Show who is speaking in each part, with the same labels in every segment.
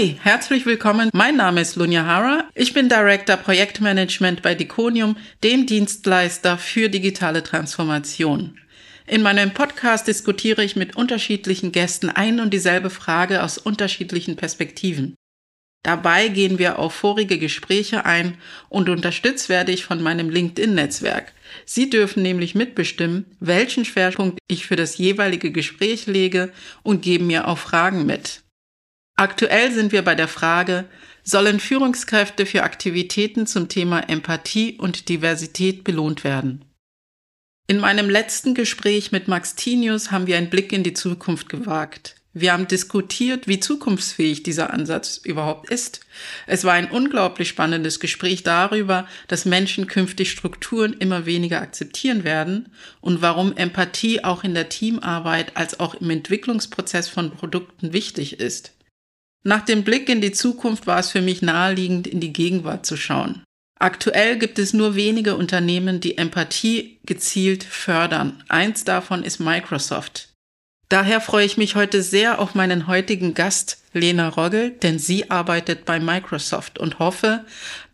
Speaker 1: Hi, herzlich willkommen. Mein Name ist Lunja Hara. Ich bin Director Projektmanagement bei Diconium, dem Dienstleister für digitale Transformation. In meinem Podcast diskutiere ich mit unterschiedlichen Gästen ein und dieselbe Frage aus unterschiedlichen Perspektiven. Dabei gehen wir auf vorige Gespräche ein und unterstützt werde ich von meinem LinkedIn-Netzwerk. Sie dürfen nämlich mitbestimmen, welchen Schwerpunkt ich für das jeweilige Gespräch lege und geben mir auch Fragen mit. Aktuell sind wir bei der Frage, sollen Führungskräfte für Aktivitäten zum Thema Empathie und Diversität belohnt werden? In meinem letzten Gespräch mit Max Tinius haben wir einen Blick in die Zukunft gewagt. Wir haben diskutiert, wie zukunftsfähig dieser Ansatz überhaupt ist. Es war ein unglaublich spannendes Gespräch darüber, dass Menschen künftig Strukturen immer weniger akzeptieren werden und warum Empathie auch in der Teamarbeit als auch im Entwicklungsprozess von Produkten wichtig ist. Nach dem Blick in die Zukunft war es für mich naheliegend, in die Gegenwart zu schauen. Aktuell gibt es nur wenige Unternehmen, die Empathie gezielt fördern. Eins davon ist Microsoft. Daher freue ich mich heute sehr auf meinen heutigen Gast, Lena Roggel, denn sie arbeitet bei Microsoft und hoffe,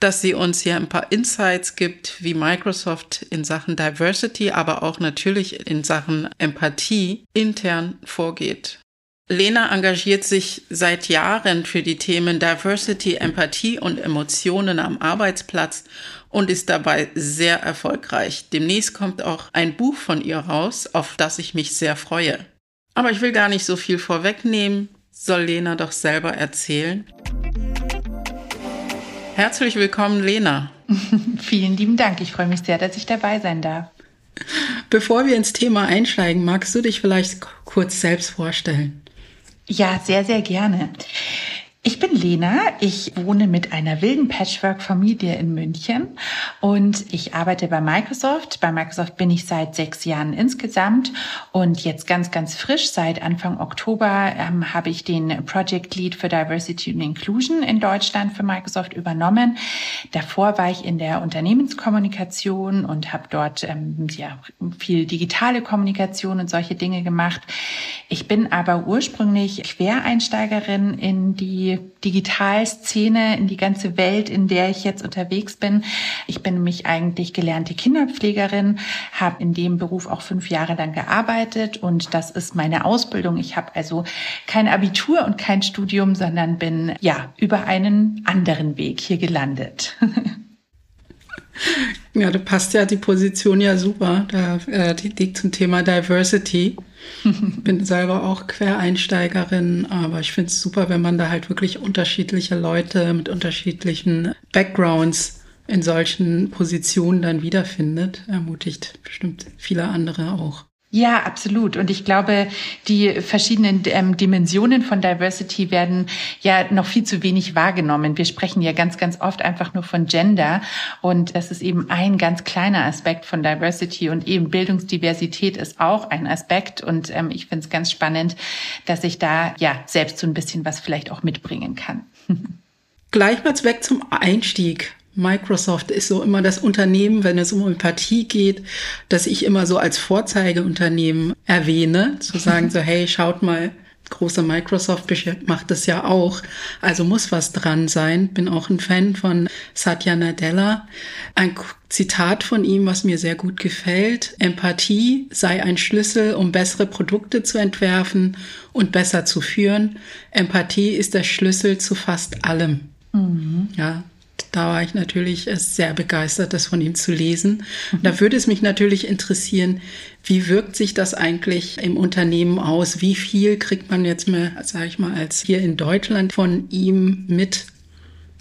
Speaker 1: dass sie uns hier ein paar Insights gibt, wie Microsoft in Sachen Diversity, aber auch natürlich in Sachen Empathie intern vorgeht. Lena engagiert sich seit Jahren für die Themen Diversity, Empathie und Emotionen am Arbeitsplatz und ist dabei sehr erfolgreich. Demnächst kommt auch ein Buch von ihr raus, auf das ich mich sehr freue. Aber ich will gar nicht so viel vorwegnehmen, soll Lena doch selber erzählen. Herzlich willkommen, Lena.
Speaker 2: Vielen lieben Dank. Ich freue mich sehr, dass ich dabei sein darf.
Speaker 1: Bevor wir ins Thema einsteigen, magst du dich vielleicht kurz selbst vorstellen?
Speaker 2: Ja, sehr, sehr gerne. Ich bin Lena. Ich wohne mit einer wilden Patchwork-Familie in München und ich arbeite bei Microsoft. Bei Microsoft bin ich seit sechs Jahren insgesamt und jetzt ganz, ganz frisch seit Anfang Oktober ähm, habe ich den Project Lead für Diversity and Inclusion in Deutschland für Microsoft übernommen. Davor war ich in der Unternehmenskommunikation und habe dort ähm, ja, viel digitale Kommunikation und solche Dinge gemacht. Ich bin aber ursprünglich Quereinsteigerin in die Digitalszene, in die ganze Welt, in der ich jetzt unterwegs bin. Ich bin nämlich eigentlich gelernte Kinderpflegerin, habe in dem Beruf auch fünf Jahre lang gearbeitet und das ist meine Ausbildung. Ich habe also kein Abitur und kein Studium, sondern bin ja über einen anderen Weg hier gelandet.
Speaker 1: Ja, da passt ja die Position ja super. Da äh, die liegt zum Thema Diversity. Bin selber auch Quereinsteigerin, aber ich finde es super, wenn man da halt wirklich unterschiedliche Leute mit unterschiedlichen Backgrounds in solchen Positionen dann wiederfindet. Ermutigt bestimmt viele andere auch.
Speaker 2: Ja, absolut. Und ich glaube, die verschiedenen ähm, Dimensionen von Diversity werden ja noch viel zu wenig wahrgenommen. Wir sprechen ja ganz, ganz oft einfach nur von Gender. Und das ist eben ein ganz kleiner Aspekt von Diversity. Und eben Bildungsdiversität ist auch ein Aspekt. Und ähm, ich finde es ganz spannend, dass ich da ja selbst so ein bisschen was vielleicht auch mitbringen kann.
Speaker 1: Gleich mal weg zum Einstieg. Microsoft ist so immer das Unternehmen, wenn es um Empathie geht, dass ich immer so als Vorzeigeunternehmen erwähne, zu sagen so, hey, schaut mal, große Microsoft macht das ja auch, also muss was dran sein. Bin auch ein Fan von Satya Nadella. Ein Zitat von ihm, was mir sehr gut gefällt. Empathie sei ein Schlüssel, um bessere Produkte zu entwerfen und besser zu führen. Empathie ist der Schlüssel zu fast allem. Mhm. Ja, da war ich natürlich sehr begeistert, das von ihm zu lesen. Mhm. Da würde es mich natürlich interessieren, wie wirkt sich das eigentlich im Unternehmen aus? Wie viel kriegt man jetzt mal, sage ich mal, als hier in Deutschland von ihm mit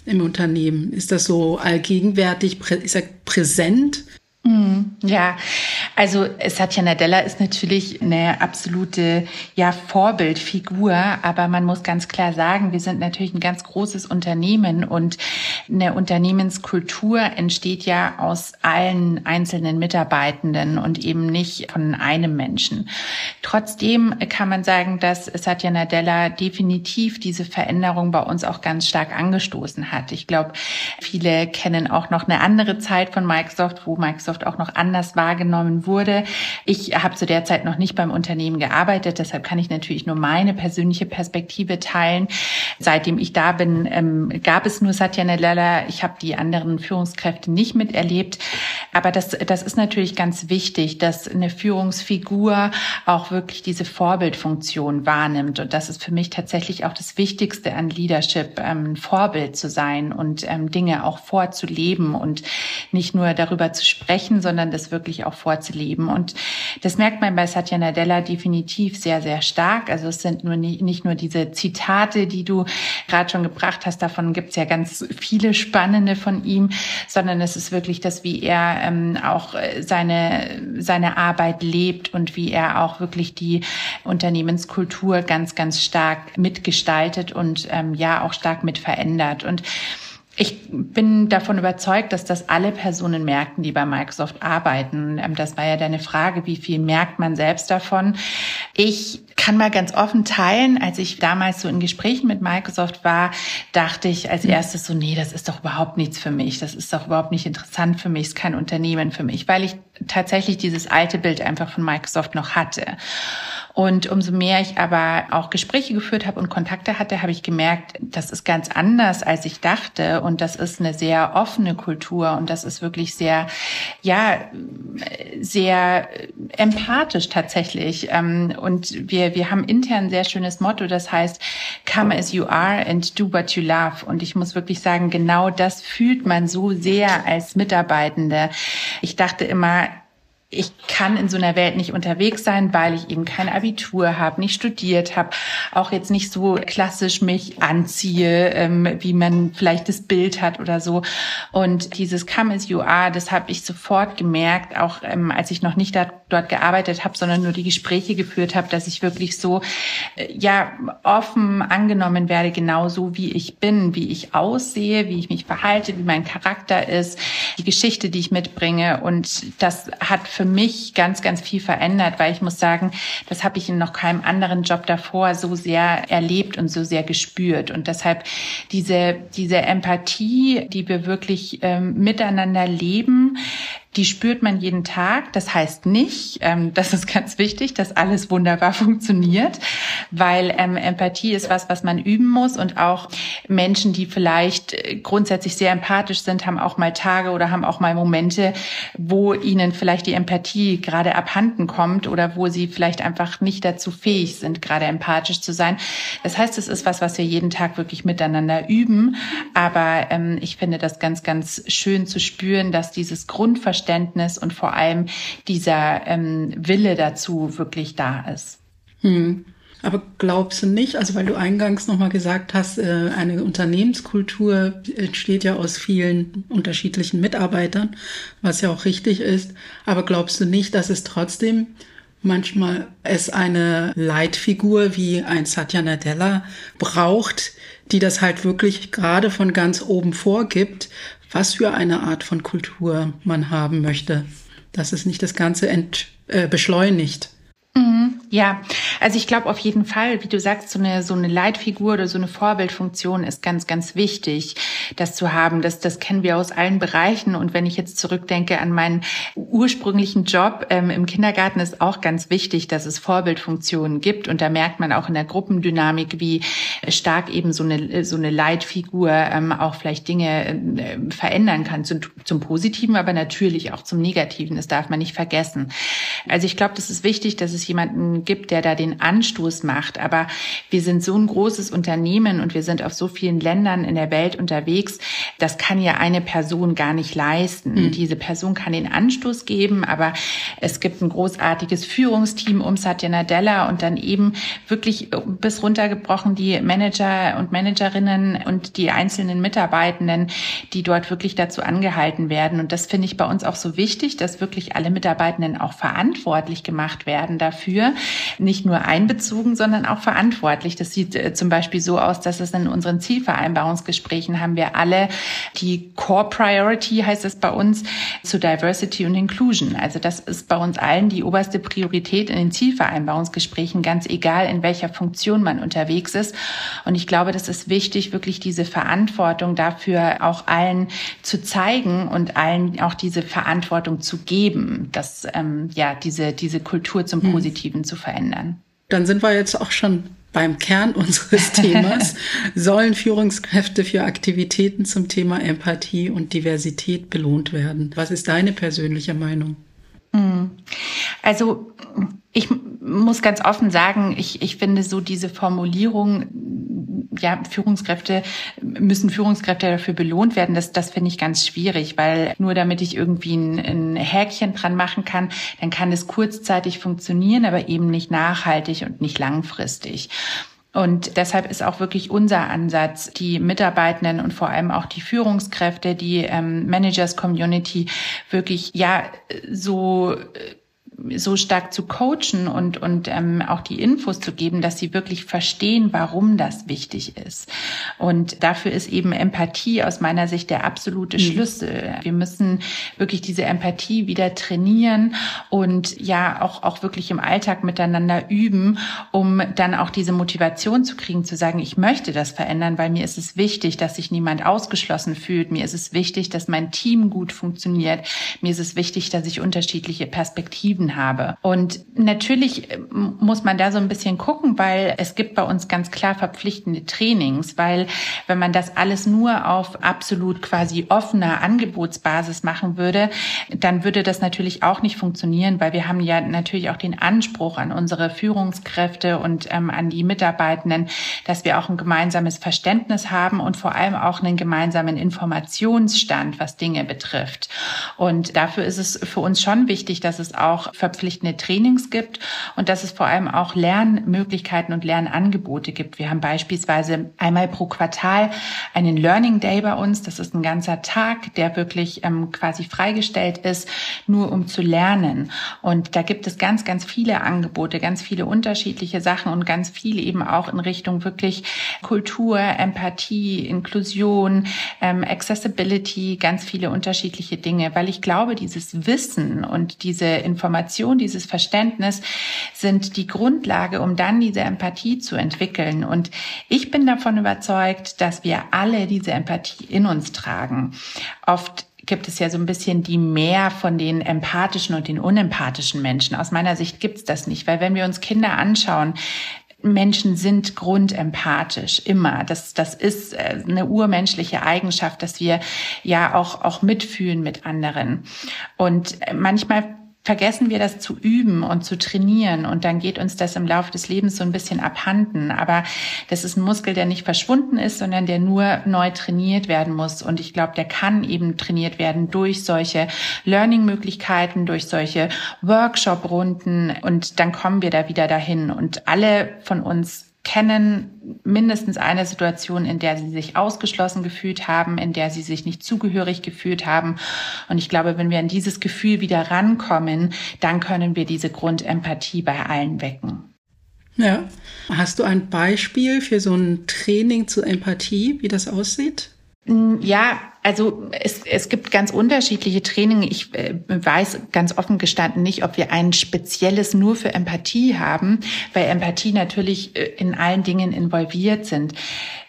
Speaker 1: im Unternehmen? Ist das so allgegenwärtig, ist er präsent?
Speaker 2: Mhm. Ja, also Satya Nadella ist natürlich eine absolute ja, Vorbildfigur, aber man muss ganz klar sagen, wir sind natürlich ein ganz großes Unternehmen und eine Unternehmenskultur entsteht ja aus allen einzelnen Mitarbeitenden und eben nicht von einem Menschen. Trotzdem kann man sagen, dass Satya Nadella definitiv diese Veränderung bei uns auch ganz stark angestoßen hat. Ich glaube, viele kennen auch noch eine andere Zeit von Microsoft, wo Microsoft Microsoft auch noch anders wahrgenommen wurde. Ich habe zu der Zeit noch nicht beim Unternehmen gearbeitet, deshalb kann ich natürlich nur meine persönliche Perspektive teilen. Seitdem ich da bin, ähm, gab es nur Satya Nadella. Ich habe die anderen Führungskräfte nicht miterlebt. Aber das, das ist natürlich ganz wichtig, dass eine Führungsfigur auch wirklich diese Vorbildfunktion wahrnimmt. Und das ist für mich tatsächlich auch das Wichtigste an Leadership, ähm, Vorbild zu sein und ähm, Dinge auch vorzuleben und nicht nur darüber zu sprechen, sprechen, sondern das wirklich auch vorzuleben. Und das merkt man bei Satya Nadella definitiv sehr, sehr stark. Also es sind nur nicht, nicht nur diese Zitate, die du gerade schon gebracht hast, davon gibt es ja ganz viele spannende von ihm, sondern es ist wirklich das, wie er ähm, auch äh, seine, seine Arbeit lebt und wie er auch wirklich die Unternehmenskultur ganz, ganz stark mitgestaltet und ähm, ja auch stark mit verändert. Und ich bin davon überzeugt, dass das alle Personen merken, die bei Microsoft arbeiten. Ähm, das war ja deine Frage, wie viel merkt man selbst davon? Ich kann mal ganz offen teilen, als ich damals so in Gesprächen mit Microsoft war, dachte ich als erstes so, nee, das ist doch überhaupt nichts für mich. Das ist doch überhaupt nicht interessant für mich, ist kein Unternehmen für mich, weil ich tatsächlich dieses alte Bild einfach von Microsoft noch hatte. Und umso mehr ich aber auch Gespräche geführt habe und Kontakte hatte, habe ich gemerkt, das ist ganz anders, als ich dachte. Und das ist eine sehr offene Kultur und das ist wirklich sehr, ja, sehr empathisch tatsächlich. Ähm, und wir, wir haben intern ein sehr schönes Motto, das heißt, come as you are and do what you love. Und ich muss wirklich sagen, genau das fühlt man so sehr als Mitarbeitende. Ich dachte immer, ich kann in so einer Welt nicht unterwegs sein, weil ich eben kein Abitur habe, nicht studiert habe, auch jetzt nicht so klassisch mich anziehe, ähm, wie man vielleicht das Bild hat oder so. Und dieses Come as you are, das habe ich sofort gemerkt, auch ähm, als ich noch nicht da, dort gearbeitet habe, sondern nur die Gespräche geführt habe, dass ich wirklich so äh, ja offen angenommen werde, genauso wie ich bin, wie ich aussehe, wie ich mich verhalte, wie mein Charakter ist, die Geschichte, die ich mitbringe. Und das hat für mich ganz, ganz viel verändert, weil ich muss sagen, das habe ich in noch keinem anderen Job davor so sehr erlebt und so sehr gespürt. Und deshalb diese, diese Empathie, die wir wirklich ähm, miteinander leben, die spürt man jeden Tag. Das heißt nicht, ähm, das ist ganz wichtig, dass alles wunderbar funktioniert, weil ähm, Empathie ist was, was man üben muss und auch Menschen, die vielleicht äh, grundsätzlich sehr empathisch sind, haben auch mal Tage oder haben auch mal Momente, wo ihnen vielleicht die Empathie gerade abhanden kommt oder wo sie vielleicht einfach nicht dazu fähig sind, gerade empathisch zu sein. Das heißt, es ist was, was wir jeden Tag wirklich miteinander üben. Aber ähm, ich finde das ganz, ganz schön zu spüren, dass dieses Grundverständnis Verständnis und vor allem dieser ähm, Wille dazu wirklich da ist.
Speaker 1: Hm. Aber glaubst du nicht, also weil du eingangs nochmal gesagt hast, äh, eine Unternehmenskultur entsteht ja aus vielen unterschiedlichen Mitarbeitern, was ja auch richtig ist. Aber glaubst du nicht, dass es trotzdem manchmal es eine Leitfigur wie ein Satya Nadella braucht, die das halt wirklich gerade von ganz oben vorgibt, was für eine Art von Kultur man haben möchte, dass es nicht das Ganze ent, äh, beschleunigt.
Speaker 2: Mhm, ja, also ich glaube auf jeden Fall, wie du sagst, so eine, so eine Leitfigur oder so eine Vorbildfunktion ist ganz, ganz wichtig, das zu haben. Das, das kennen wir aus allen Bereichen. Und wenn ich jetzt zurückdenke an meinen ursprünglichen Job ähm, im Kindergarten, ist auch ganz wichtig, dass es Vorbildfunktionen gibt. Und da merkt man auch in der Gruppendynamik, wie stark eben so eine, so eine Leitfigur ähm, auch vielleicht Dinge äh, verändern kann, zum, zum Positiven, aber natürlich auch zum Negativen. Das darf man nicht vergessen. Also ich glaube, das ist wichtig, dass es jemanden gibt, der da den Anstoß macht. Aber wir sind so ein großes Unternehmen und wir sind auf so vielen Ländern in der Welt unterwegs. Das kann ja eine Person gar nicht leisten. Mhm. Diese Person kann den Anstoß geben, aber es gibt ein großartiges Führungsteam um Satya Nadella und dann eben wirklich bis runtergebrochen die Manager und Managerinnen und die einzelnen Mitarbeitenden, die dort wirklich dazu angehalten werden. Und das finde ich bei uns auch so wichtig, dass wirklich alle Mitarbeitenden auch verantwortlich gemacht werden dafür. Nicht nur einbezogen, sondern auch verantwortlich. Das sieht äh, zum Beispiel so aus, dass es in unseren Zielvereinbarungsgesprächen haben wir alle die Core Priority, heißt es bei uns, zu Diversity und Inclusion. Also das ist bei uns allen die oberste Priorität in den Zielvereinbarungsgesprächen, ganz egal in welcher Funktion man unterwegs ist. Und ich glaube, das ist wichtig, wirklich diese Verantwortung dafür auch allen zu zeigen und allen auch diese Verantwortung zu geben, dass ähm, ja diese diese Kultur zum hm. Positiven zu verändern.
Speaker 1: Dann sind wir jetzt auch schon beim Kern unseres Themas. Sollen Führungskräfte für Aktivitäten zum Thema Empathie und Diversität belohnt werden? Was ist deine persönliche Meinung?
Speaker 2: Hm. Also ich muss ganz offen sagen, ich, ich finde so diese Formulierung, ja, Führungskräfte, müssen Führungskräfte dafür belohnt werden, das, das finde ich ganz schwierig, weil nur damit ich irgendwie ein, ein Häkchen dran machen kann, dann kann es kurzzeitig funktionieren, aber eben nicht nachhaltig und nicht langfristig. Und deshalb ist auch wirklich unser Ansatz, die Mitarbeitenden und vor allem auch die Führungskräfte, die ähm, Managers Community wirklich ja so äh, so stark zu coachen und, und ähm, auch die Infos zu geben, dass sie wirklich verstehen, warum das wichtig ist. Und dafür ist eben Empathie aus meiner Sicht der absolute mhm. Schlüssel. Wir müssen wirklich diese Empathie wieder trainieren und ja auch, auch wirklich im Alltag miteinander üben, um dann auch diese Motivation zu kriegen, zu sagen, ich möchte das verändern, weil mir ist es wichtig, dass sich niemand ausgeschlossen fühlt. Mir ist es wichtig, dass mein Team gut funktioniert. Mir ist es wichtig, dass ich unterschiedliche Perspektiven entschieden habe. Und natürlich äh, muss man da so ein bisschen gucken, weil es gibt bei uns ganz klar verpflichtende Trainings, weil wenn man das alles nur auf absolut quasi offener Angebotsbasis machen würde, dann würde das natürlich auch nicht funktionieren, weil wir haben ja natürlich auch den Anspruch an unsere Führungskräfte und ähm, an die Mitarbeitenden, dass wir auch ein gemeinsames Verständnis haben und vor allem auch einen gemeinsamen Informationsstand, was Dinge betrifft. Und dafür ist es für uns schon wichtig, dass es auch verpflichtende Trainings gibt und dass es vor allem auch Lernmöglichkeiten und Lernangebote gibt. Wir haben beispielsweise einmal pro Quartal einen Learning Day bei uns. Das ist ein ganzer Tag, der wirklich ähm, quasi freigestellt ist, nur um zu lernen. Und da gibt es ganz, ganz viele Angebote, ganz viele unterschiedliche Sachen und ganz viel eben auch in Richtung wirklich Kultur, Empathie, Inklusion, ähm, Accessibility, ganz viele unterschiedliche Dinge, weil ich glaube, dieses Wissen und diese Information Information, dieses Verständnis sind die Grundlage, um dann diese Empathie zu entwickeln. Und ich bin davon überzeugt, dass wir alle diese Empathie in uns tragen. Oft gibt es ja so ein bisschen die Mehr von den empathischen und den unempathischen Menschen. Aus meiner Sicht gibt's das nicht, weil wenn wir uns Kinder anschauen, Menschen sind grundempathisch immer. Das, das ist äh, eine urmenschliche Eigenschaft, dass wir ja auch, auch mitfühlen mit anderen. Und manchmal vergessen wir das zu üben und zu trainieren und dann geht uns das im Laufe des Lebens so ein bisschen abhanden. Aber das ist ein Muskel, der nicht verschwunden ist, sondern der nur neu trainiert werden muss. Und ich glaube, der kann eben trainiert werden durch solche Learning-Möglichkeiten, durch solche Workshop-Runden und dann kommen wir da wieder dahin. Und alle von uns kennen mindestens eine Situation, in der sie sich ausgeschlossen gefühlt haben, in der sie sich nicht zugehörig gefühlt haben. Und ich glaube, wenn wir an dieses Gefühl wieder rankommen, dann können wir diese Grundempathie bei allen wecken.
Speaker 1: Ja. Hast du ein Beispiel für so ein Training zur Empathie, wie das aussieht?
Speaker 2: Mm, ja, also es, es gibt ganz unterschiedliche Training. Ich äh, weiß ganz offen gestanden nicht, ob wir ein spezielles nur für Empathie haben, weil Empathie natürlich äh, in allen Dingen involviert sind.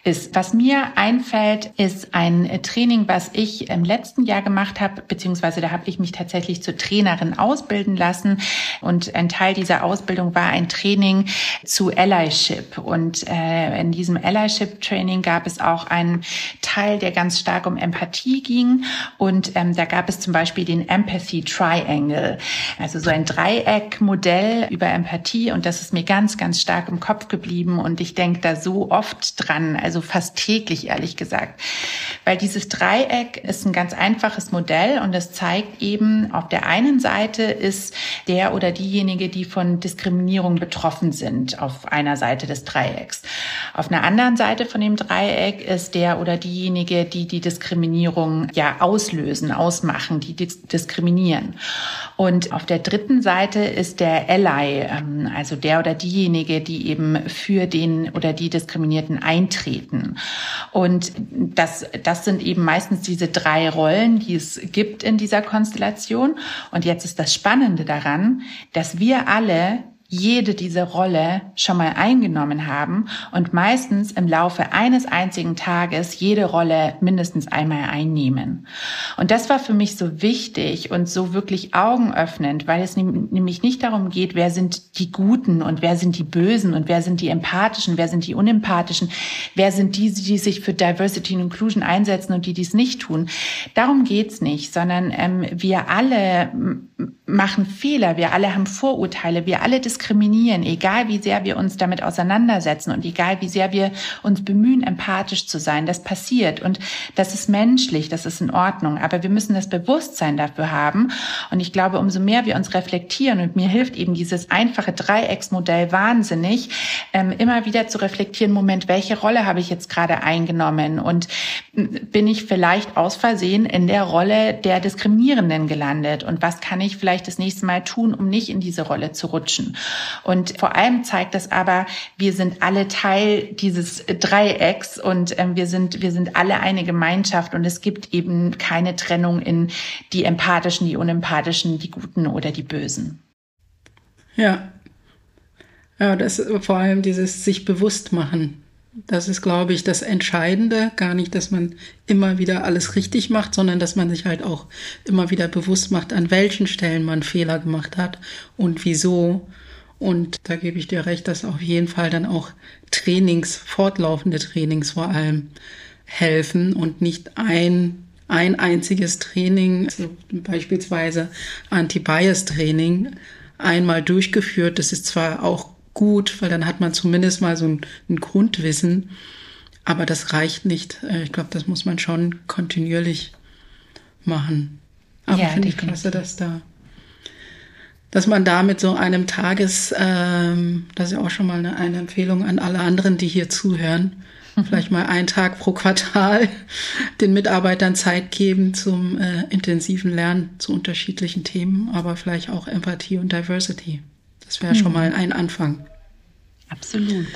Speaker 2: Ist. Was mir einfällt, ist ein Training, was ich im letzten Jahr gemacht habe, beziehungsweise da habe ich mich tatsächlich zur Trainerin ausbilden lassen. Und ein Teil dieser Ausbildung war ein Training zu Allyship. Und äh, in diesem Allyship-Training gab es auch einen Teil, der ganz stark um Empathie ging. Und ähm, da gab es zum Beispiel den Empathy Triangle, also so ein Dreieckmodell über Empathie. Und das ist mir ganz, ganz stark im Kopf geblieben. Und ich denke da so oft dran, also fast täglich, ehrlich gesagt. Weil dieses Dreieck ist ein ganz einfaches Modell und es zeigt eben, auf der einen Seite ist der oder diejenige, die von Diskriminierung betroffen sind, auf einer Seite des Dreiecks. Auf einer anderen Seite von dem Dreieck ist der oder diejenige, die die Diskriminierung ja auslösen, ausmachen, die diskriminieren. Und auf der dritten Seite ist der Ally, ähm, also der oder diejenige, die eben für den oder die Diskriminierten eintreten. Und das, das sind eben meistens diese drei Rollen, die es gibt in dieser Konstellation. Und jetzt ist das Spannende daran, dass wir alle jede diese Rolle schon mal eingenommen haben und meistens im Laufe eines einzigen Tages jede Rolle mindestens einmal einnehmen. Und das war für mich so wichtig und so wirklich augenöffnend, weil es nämlich nicht darum geht, wer sind die Guten und wer sind die Bösen und wer sind die Empathischen, wer sind die Unempathischen, wer sind die, die sich für Diversity und Inclusion einsetzen und die dies nicht tun. Darum geht's nicht, sondern ähm, wir alle machen Fehler, wir alle haben Vorurteile, wir alle diskriminieren, egal wie sehr wir uns damit auseinandersetzen und egal wie sehr wir uns bemühen, empathisch zu sein. Das passiert und das ist menschlich, das ist in Ordnung. Aber wir müssen das Bewusstsein dafür haben. Und ich glaube, umso mehr wir uns reflektieren und mir hilft eben dieses einfache Dreiecksmodell wahnsinnig, ähm, immer wieder zu reflektieren, Moment, welche Rolle habe ich jetzt gerade eingenommen und bin ich vielleicht aus Versehen in der Rolle der Diskriminierenden gelandet und was kann ich vielleicht das nächste Mal tun, um nicht in diese Rolle zu rutschen. Und vor allem zeigt das aber, wir sind alle Teil dieses Dreiecks und ähm, wir sind, wir sind alle eine Gemeinschaft und es gibt eben keine Trennung in die empathischen, die unempathischen, die Guten oder die Bösen.
Speaker 1: Ja. Ja, das vor allem dieses sich bewusst machen das ist, glaube ich, das Entscheidende. Gar nicht, dass man immer wieder alles richtig macht, sondern dass man sich halt auch immer wieder bewusst macht, an welchen Stellen man Fehler gemacht hat und wieso. Und da gebe ich dir recht, dass auf jeden Fall dann auch Trainings, fortlaufende Trainings vor allem helfen und nicht ein, ein einziges Training, also beispielsweise Anti-Bias-Training, einmal durchgeführt. Das ist zwar auch gut, weil dann hat man zumindest mal so ein, ein Grundwissen. Aber das reicht nicht. Äh, ich glaube, das muss man schon kontinuierlich machen. Aber ja, finde ich klasse, dass da, dass man da mit so einem Tages, ähm, das ist ja auch schon mal eine, eine Empfehlung an alle anderen, die hier zuhören, mhm. vielleicht mal einen Tag pro Quartal den Mitarbeitern Zeit geben zum äh, intensiven Lernen zu unterschiedlichen Themen, aber vielleicht auch Empathie und Diversity. Das wäre mhm. schon mal ein Anfang.
Speaker 2: Absolut.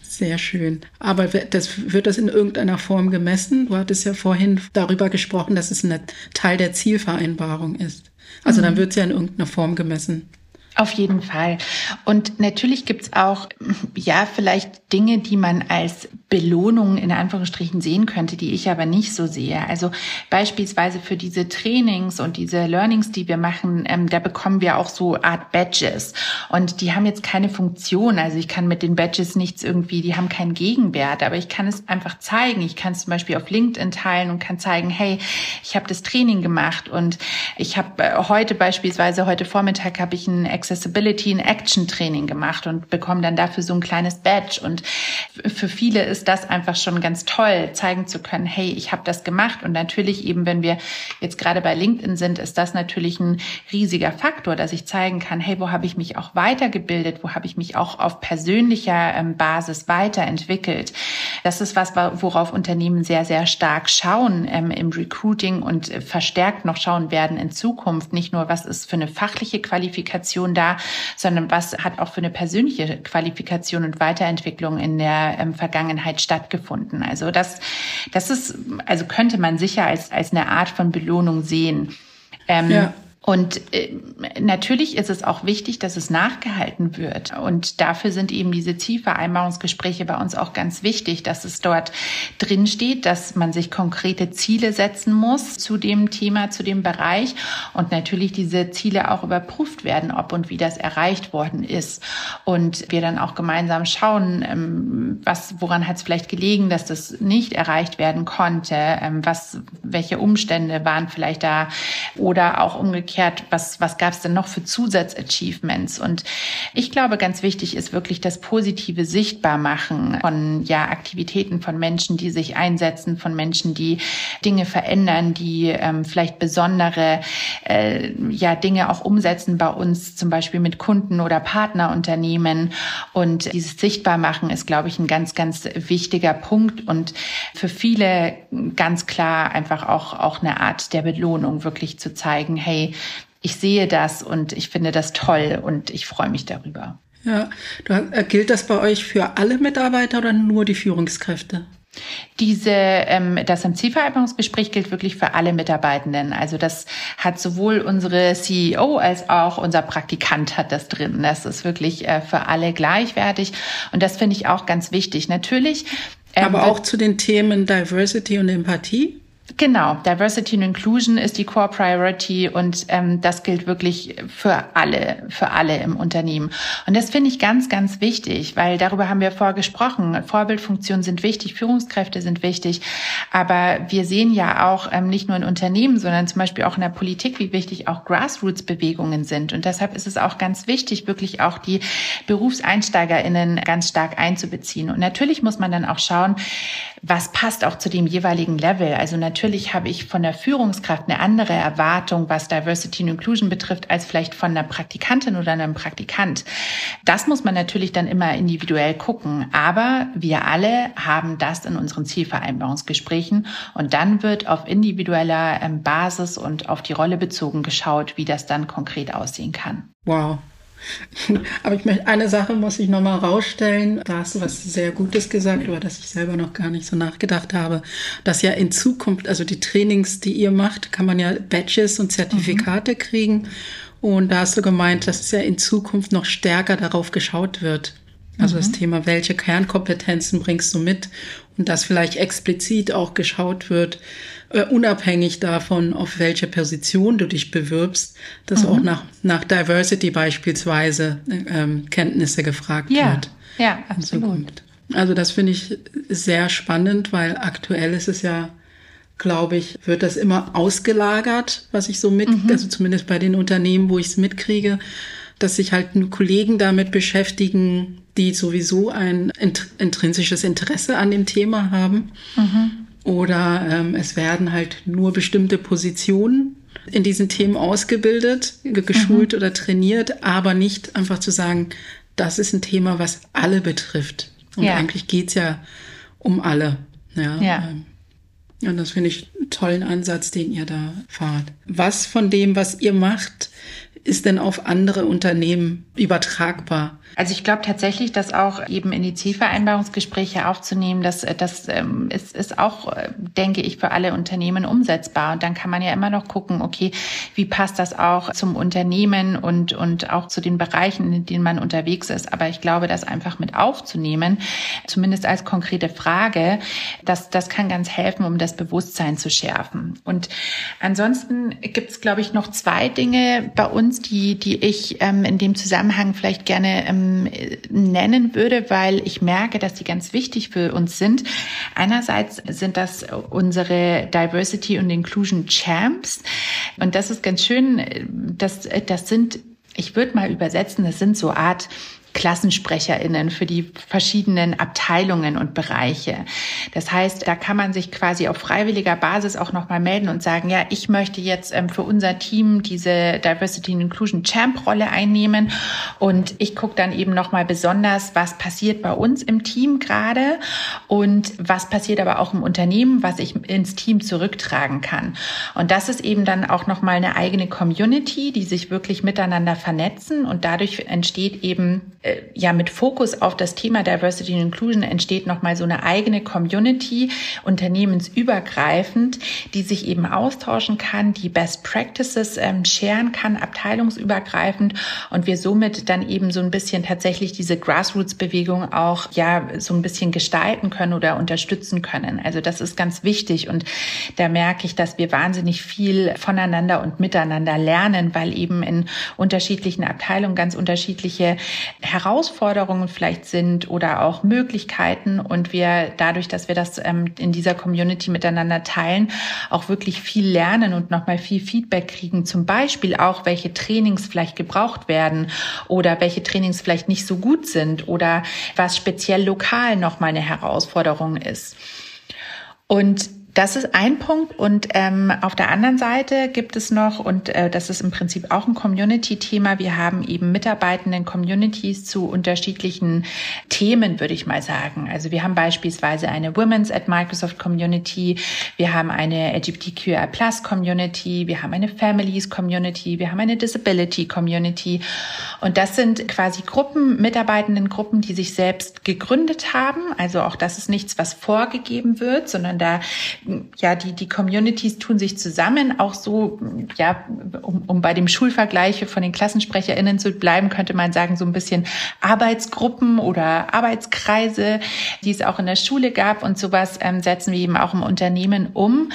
Speaker 1: Sehr schön. Aber das, wird das in irgendeiner Form gemessen? Du hattest ja vorhin darüber gesprochen, dass es ein Teil der Zielvereinbarung ist. Also mhm. dann wird es ja in irgendeiner Form gemessen.
Speaker 2: Auf jeden Fall. Und natürlich gibt's auch, ja, vielleicht Dinge, die man als Belohnung in Anführungsstrichen sehen könnte, die ich aber nicht so sehe. Also beispielsweise für diese Trainings und diese Learnings, die wir machen, ähm, da bekommen wir auch so Art Badges. Und die haben jetzt keine Funktion. Also ich kann mit den Badges nichts irgendwie, die haben keinen Gegenwert, aber ich kann es einfach zeigen. Ich kann es zum Beispiel auf LinkedIn teilen und kann zeigen, hey, ich habe das Training gemacht und ich habe äh, heute beispielsweise, heute Vormittag habe ich ein Accessibility in Action Training gemacht und bekomme dann dafür so ein kleines Badge. Und für viele ist das einfach schon ganz toll, zeigen zu können, hey, ich habe das gemacht. Und natürlich eben, wenn wir jetzt gerade bei LinkedIn sind, ist das natürlich ein riesiger Faktor, dass ich zeigen kann, hey, wo habe ich mich auch weitergebildet, wo habe ich mich auch auf persönlicher ähm, Basis weiterentwickelt. Das ist was, worauf Unternehmen sehr, sehr stark schauen ähm, im Recruiting und verstärkt noch schauen werden in Zukunft. Nicht nur, was ist für eine fachliche Qualifikation da, sondern was hat auch für eine persönliche Qualifikation und Weiterentwicklung in der ähm, Vergangenheit stattgefunden. Also das, das ist, also könnte man sicher als, als eine Art von Belohnung sehen. Ähm, ja. Und äh, natürlich ist es auch wichtig, dass es nachgehalten wird. Und dafür sind eben diese Zielvereinbarungsgespräche bei uns auch ganz wichtig, dass es dort drin steht, dass man sich konkrete Ziele setzen muss zu dem Thema, zu dem Bereich und natürlich diese Ziele auch überprüft werden, ob und wie das erreicht worden ist. Und wir dann auch gemeinsam schauen, ähm, was, woran hat es vielleicht gelegen, dass das nicht erreicht werden konnte, ähm, was, welche Umstände waren vielleicht da oder auch umgekehrt umgekehrt, was, was gab es denn noch für Zusatzachievements? Und ich glaube, ganz wichtig ist wirklich das positive Sichtbarmachen von ja, Aktivitäten von Menschen, die sich einsetzen, von Menschen, die Dinge verändern, die ähm, vielleicht besondere äh, ja, Dinge auch umsetzen bei uns, zum Beispiel mit Kunden oder Partnerunternehmen. Und dieses Sichtbarmachen ist, glaube ich, ein ganz, ganz wichtiger Punkt und für viele ganz klar einfach auch, auch eine Art der Belohnung, wirklich zu zeigen, hey, ich sehe das und ich finde das toll und ich freue mich darüber.
Speaker 1: Ja, äh, gilt das bei euch für alle Mitarbeiter oder nur die Führungskräfte?
Speaker 2: Diese, ähm, das im Zielvereinbarungsgespräch gilt wirklich für alle Mitarbeitenden. Also das hat sowohl unsere CEO als auch unser Praktikant hat das drin. Das ist wirklich äh, für alle gleichwertig und das finde ich auch ganz wichtig. Natürlich.
Speaker 1: Ähm, Aber auch zu den Themen Diversity und Empathie?
Speaker 2: Genau, Diversity and Inclusion ist die Core Priority und ähm, das gilt wirklich für alle, für alle im Unternehmen. Und das finde ich ganz, ganz wichtig, weil darüber haben wir vorher gesprochen. Vorbildfunktionen sind wichtig, Führungskräfte sind wichtig, aber wir sehen ja auch ähm, nicht nur in Unternehmen, sondern zum Beispiel auch in der Politik, wie wichtig auch Grassroots-Bewegungen sind. Und deshalb ist es auch ganz wichtig, wirklich auch die BerufseinsteigerInnen ganz stark einzubeziehen. Und natürlich muss man dann auch schauen, was passt auch zu dem jeweiligen Level. Also natürlich habe ich von der Führungskraft eine andere Erwartung, was Diversity and Inclusion betrifft, als vielleicht von einer Praktikantin oder einem Praktikant. Das muss man natürlich dann immer individuell gucken. Aber wir alle haben das in unseren Zielvereinbarungsgesprächen und dann wird auf individueller ähm, Basis und auf die Rolle bezogen geschaut, wie das dann konkret aussehen kann.
Speaker 1: Wow, Aber ich möchte, eine Sache muss ich nochmal rausstellen. Da hast du was sehr Gutes gesagt, über das ich selber noch gar nicht so nachgedacht habe. Dass ja in Zukunft, also die Trainings, die ihr macht, kann man ja Badges und Zertifikate mhm. kriegen. Und da hast du gemeint, dass es ja in Zukunft noch stärker darauf geschaut wird. Also mhm. das Thema, welche Kernkompetenzen bringst du mit? Und dass vielleicht explizit auch geschaut wird, äh, unabhängig davon, auf welche Position du dich bewirbst, dass mhm. auch nach, nach Diversity beispielsweise ähm, Kenntnisse gefragt
Speaker 2: ja.
Speaker 1: wird.
Speaker 2: Ja, absolut.
Speaker 1: Also das finde ich sehr spannend, weil aktuell ist es ja, glaube ich, wird das immer ausgelagert, was ich so mit, mhm. also zumindest bei den Unternehmen, wo ich es mitkriege, dass sich halt nur Kollegen damit beschäftigen, die sowieso ein intrinsisches Interesse an dem Thema haben. Mhm. Oder ähm, es werden halt nur bestimmte Positionen in diesen Themen ausgebildet, geschult mhm. oder trainiert, aber nicht einfach zu sagen, das ist ein Thema, was alle betrifft. Und ja. eigentlich geht's ja um alle. Ja. ja. Ähm, und das finde ich einen tollen Ansatz, den ihr da fahrt. Was von dem, was ihr macht, ist denn auf andere Unternehmen übertragbar?
Speaker 2: Also ich glaube tatsächlich, dass auch eben in die Zielvereinbarungsgespräche aufzunehmen, das, das ähm, ist, ist auch, äh, denke ich, für alle Unternehmen umsetzbar. Und dann kann man ja immer noch gucken, okay, wie passt das auch zum Unternehmen und, und auch zu den Bereichen, in denen man unterwegs ist. Aber ich glaube, das einfach mit aufzunehmen, zumindest als konkrete Frage, das, das kann ganz helfen, um das Bewusstsein zu schärfen. Und ansonsten gibt es, glaube ich, noch zwei Dinge bei uns, die, die ich ähm, in dem Zusammenhang vielleicht gerne ähm, nennen würde, weil ich merke, dass die ganz wichtig für uns sind. Einerseits sind das unsere Diversity und Inclusion Champs. Und das ist ganz schön. Das, das sind ich würde mal übersetzen, das sind so Art KlassensprecherInnen für die verschiedenen Abteilungen und Bereiche. Das heißt, da kann man sich quasi auf freiwilliger Basis auch nochmal melden und sagen, ja, ich möchte jetzt ähm, für unser Team diese Diversity and Inclusion Champ Rolle einnehmen und ich gucke dann eben nochmal besonders, was passiert bei uns im Team gerade und was passiert aber auch im Unternehmen, was ich ins Team zurücktragen kann. Und das ist eben dann auch nochmal eine eigene Community, die sich wirklich miteinander vernetzen und dadurch entsteht eben ja mit Fokus auf das Thema Diversity and Inclusion entsteht nochmal so eine eigene Community, unternehmensübergreifend, die sich eben austauschen kann, die Best Practices ähm, scheren kann, abteilungsübergreifend und wir somit dann eben so ein bisschen tatsächlich diese Grassroots-Bewegung auch ja so ein bisschen gestalten können oder unterstützen können. Also das ist ganz wichtig und da merke ich, dass wir wahnsinnig viel voneinander und miteinander lernen, weil eben in unterschiedlichen Abteilungen ganz unterschiedliche Herausforderungen vielleicht sind oder auch Möglichkeiten und wir dadurch, dass wir das ähm, in dieser Community miteinander teilen, auch wirklich viel lernen und nochmal viel Feedback kriegen. Zum Beispiel auch, welche Trainings vielleicht gebraucht werden oder welche Trainings vielleicht nicht so gut sind oder was speziell lokal nochmal eine Herausforderung ist. Und das ist ein Punkt. Und ähm, auf der anderen Seite gibt es noch, und äh, das ist im Prinzip auch ein Community-Thema, wir haben eben mitarbeitenden Communities zu unterschiedlichen Themen, würde ich mal sagen. Also wir haben beispielsweise eine Women's at Microsoft Community, wir haben eine LGBTQI Plus Community, wir haben eine Families Community, wir haben eine Disability Community. Und das sind quasi Gruppen, mitarbeitenden Gruppen, die sich selbst gegründet haben. Also auch das ist nichts, was vorgegeben wird, sondern da ja, die, die Communities tun sich zusammen, auch so, ja, um, um bei dem Schulvergleich von den KlassensprecherInnen zu bleiben, könnte man sagen, so ein bisschen Arbeitsgruppen oder Arbeitskreise, die es auch in der Schule gab und sowas ähm, setzen wir eben auch im Unternehmen um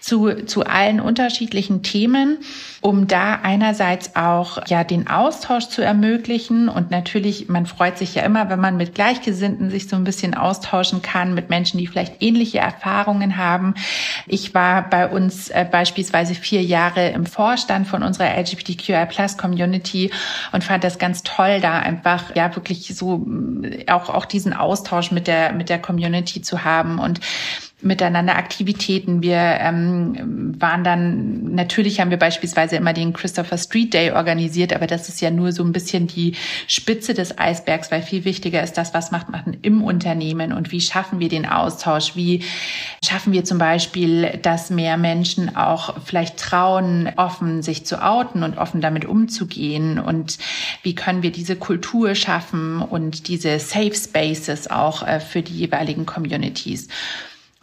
Speaker 2: zu, zu allen unterschiedlichen Themen um da einerseits auch ja den Austausch zu ermöglichen und natürlich man freut sich ja immer, wenn man mit Gleichgesinnten sich so ein bisschen austauschen kann mit Menschen, die vielleicht ähnliche Erfahrungen haben. Ich war bei uns äh, beispielsweise vier Jahre im Vorstand von unserer LGBTQI Plus Community und fand das ganz toll, da einfach ja wirklich so äh, auch auch diesen Austausch mit der mit der Community zu haben und miteinander Aktivitäten. Wir ähm, waren dann, natürlich haben wir beispielsweise immer den Christopher Street Day organisiert, aber das ist ja nur so ein bisschen die Spitze des Eisbergs, weil viel wichtiger ist das, was macht man im Unternehmen und wie schaffen wir den Austausch, wie schaffen wir zum Beispiel, dass mehr Menschen auch vielleicht trauen, offen sich zu outen und offen damit umzugehen und wie können wir diese Kultur schaffen und diese Safe Spaces auch äh, für die jeweiligen Communities.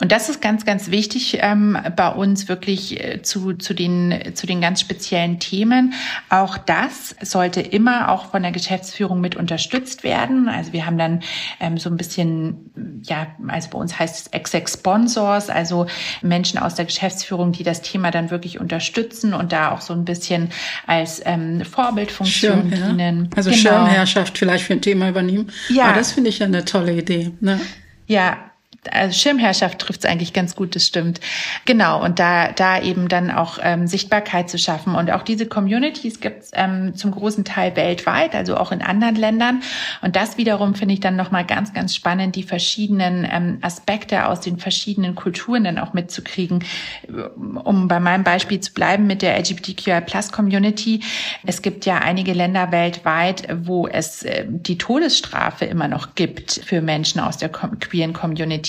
Speaker 2: Und das ist ganz, ganz wichtig ähm, bei uns wirklich äh, zu, zu, den, zu den ganz speziellen Themen. Auch das sollte immer auch von der Geschäftsführung mit unterstützt werden. Also wir haben dann ähm, so ein bisschen, ja, also bei uns heißt es Exec Sponsors, also Menschen aus der Geschäftsführung, die das Thema dann wirklich unterstützen und da auch so ein bisschen als ähm, Vorbildfunktion Schirmherr. dienen.
Speaker 1: Also genau. Schirmherrschaft vielleicht für ein Thema übernehmen. Ja. Aber das finde ich ja eine tolle Idee. Ne?
Speaker 2: Ja, also Schirmherrschaft trifft es eigentlich ganz gut, das stimmt. Genau, und da, da eben dann auch ähm, Sichtbarkeit zu schaffen. Und auch diese Communities gibt es ähm, zum großen Teil weltweit, also auch in anderen Ländern. Und das wiederum finde ich dann nochmal ganz, ganz spannend, die verschiedenen ähm, Aspekte aus den verschiedenen Kulturen dann auch mitzukriegen. Um bei meinem Beispiel zu bleiben mit der LGBTQI Plus Community. Es gibt ja einige Länder weltweit, wo es äh, die Todesstrafe immer noch gibt für Menschen aus der queeren Community.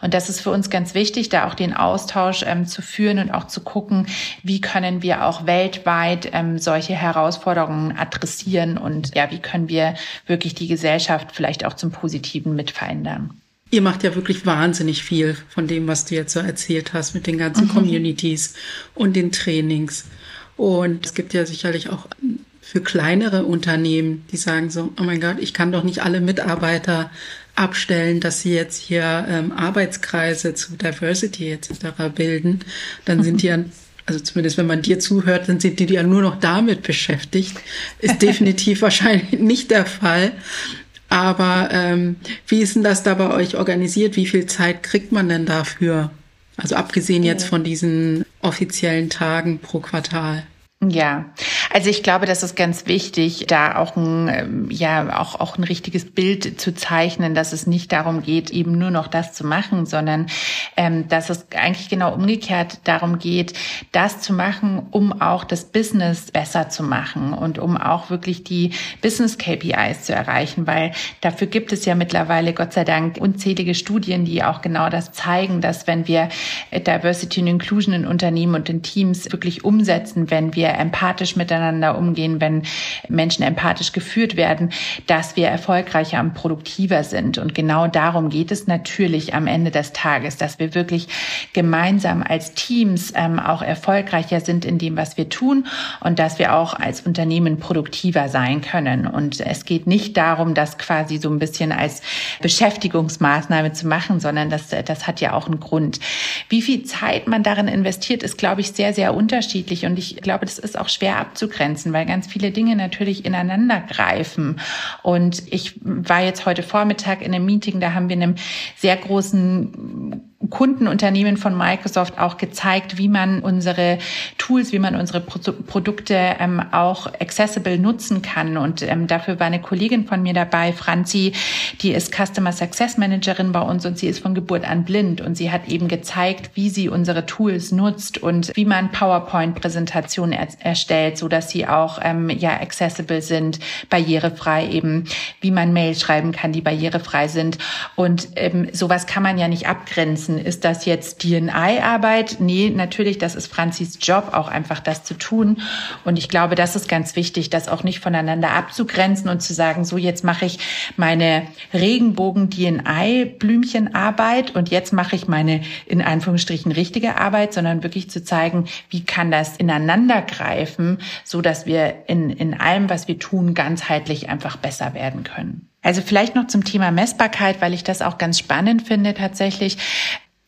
Speaker 2: Und das ist für uns ganz wichtig, da auch den Austausch ähm, zu führen und auch zu gucken, wie können wir auch weltweit ähm, solche Herausforderungen adressieren und ja, wie können wir wirklich die Gesellschaft vielleicht auch zum Positiven mit verändern.
Speaker 1: Ihr macht ja wirklich wahnsinnig viel von dem, was du jetzt so erzählt hast mit den ganzen mhm. Communities und den Trainings. Und es gibt ja sicherlich auch für kleinere Unternehmen, die sagen so, oh mein Gott, ich kann doch nicht alle Mitarbeiter abstellen, dass sie jetzt hier ähm, Arbeitskreise zu Diversity etc. bilden, dann sind die ja, also zumindest wenn man dir zuhört, dann sind die ja nur noch damit beschäftigt. Ist definitiv wahrscheinlich nicht der Fall. Aber ähm, wie ist denn das da bei euch organisiert? Wie viel Zeit kriegt man denn dafür? Also abgesehen jetzt von diesen offiziellen Tagen pro Quartal.
Speaker 2: Ja, also ich glaube, das ist ganz wichtig, da auch ein, ähm, ja, auch, auch ein richtiges Bild zu zeichnen, dass es nicht darum geht, eben nur noch das zu machen, sondern ähm, dass es eigentlich genau umgekehrt darum geht, das zu machen, um auch das Business besser zu machen und um auch wirklich die Business KPIs zu erreichen, weil dafür gibt es ja mittlerweile Gott sei Dank unzählige Studien, die auch genau das zeigen, dass wenn wir Diversity und Inclusion in Unternehmen und in Teams wirklich umsetzen, wenn wir empathisch miteinander umgehen, wenn Menschen empathisch geführt werden, dass wir erfolgreicher und produktiver sind. Und genau darum geht es natürlich am Ende des Tages, dass wir wirklich gemeinsam als Teams ähm, auch erfolgreicher sind in dem, was wir tun und dass wir auch als Unternehmen produktiver sein können. Und es geht nicht darum, das quasi so ein bisschen als Beschäftigungsmaßnahme zu machen, sondern das, das hat ja auch einen Grund. Wie viel Zeit man darin investiert, ist, glaube ich, sehr, sehr unterschiedlich. Und ich glaube, das ist auch schwer abzugrenzen, weil ganz viele Dinge natürlich ineinander greifen. Und ich war jetzt heute Vormittag in einem Meeting, da haben wir einem sehr großen Kundenunternehmen von Microsoft auch gezeigt, wie man unsere Tools, wie man unsere Pro Produkte ähm, auch accessible nutzen kann. Und ähm, dafür war eine Kollegin von mir dabei, Franzi, die ist Customer Success Managerin bei uns und sie ist von Geburt an blind und sie hat eben gezeigt, wie sie unsere Tools nutzt und wie man PowerPoint-Präsentationen er erstellt, so dass sie auch ähm, ja accessible sind, barrierefrei eben, wie man Mail schreiben kann, die barrierefrei sind. Und ähm, sowas kann man ja nicht abgrenzen müssen. Ist das jetzt DNI-Arbeit? Nee, natürlich, das ist Franzis Job, auch einfach das zu tun. Und ich glaube, das ist ganz wichtig, das auch nicht voneinander abzugrenzen und zu sagen, so jetzt mache ich meine Regenbogen-DNI-Blümchenarbeit und jetzt mache ich meine in Anführungsstrichen richtige Arbeit, sondern wirklich zu zeigen, wie kann das ineinander greifen, so dass wir in, in allem, was wir tun, ganzheitlich einfach besser werden können. Also vielleicht noch zum Thema Messbarkeit, weil ich das auch ganz spannend finde tatsächlich.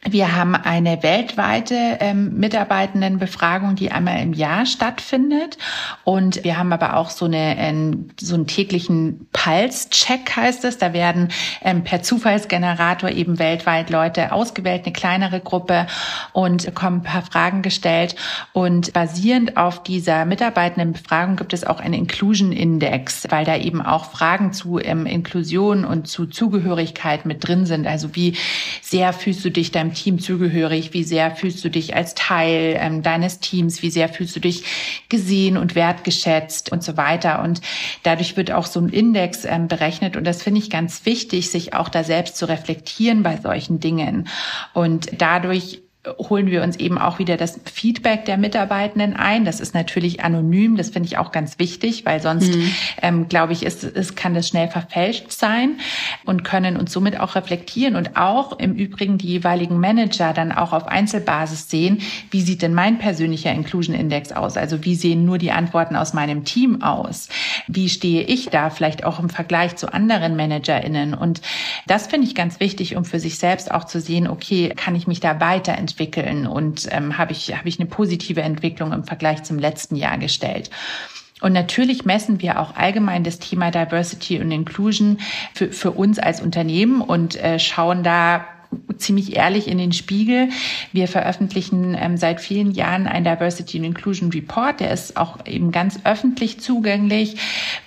Speaker 2: Wir haben eine weltweite ähm, Mitarbeitendenbefragung, die einmal im Jahr stattfindet. Und wir haben aber auch so, eine, ähm, so einen täglichen Pulse-Check, heißt es. Da werden ähm, per Zufallsgenerator eben weltweit Leute ausgewählt, eine kleinere Gruppe und bekommen ein paar Fragen gestellt. Und basierend auf dieser Mitarbeitendenbefragung gibt es auch einen Inclusion Index, weil da eben auch Fragen zu ähm, Inklusion und zu Zugehörigkeit mit drin sind. Also wie sehr fühlst du dich deinem Team zugehörig? Wie sehr fühlst du dich als Teil ähm, deines Teams? Wie sehr fühlst du dich gesehen und wertgeschätzt und so weiter? Und dadurch wird auch so ein Index ähm, berechnet. Und das finde ich ganz wichtig, sich auch da selbst zu reflektieren bei solchen Dingen. Und dadurch holen wir uns eben auch wieder das Feedback der Mitarbeitenden ein. Das ist natürlich anonym, das finde ich auch ganz wichtig, weil sonst, mhm. ähm, glaube ich, ist, ist, kann das schnell verfälscht sein und können uns somit auch reflektieren und auch im Übrigen die jeweiligen Manager dann auch auf Einzelbasis sehen, wie sieht denn mein persönlicher Inclusion Index aus? Also wie sehen nur die Antworten aus meinem Team aus? Wie stehe ich da vielleicht auch im Vergleich zu anderen ManagerInnen? Und das finde ich ganz wichtig, um für sich selbst auch zu sehen, okay, kann ich mich da weiterentwickeln? Entwickeln und ähm, habe ich, habe ich eine positive Entwicklung im Vergleich zum letzten Jahr gestellt. Und natürlich messen wir auch allgemein das Thema Diversity und Inclusion für, für uns als Unternehmen und äh, schauen da ziemlich ehrlich in den Spiegel. Wir veröffentlichen ähm, seit vielen Jahren ein Diversity and Inclusion Report. Der ist auch eben ganz öffentlich zugänglich,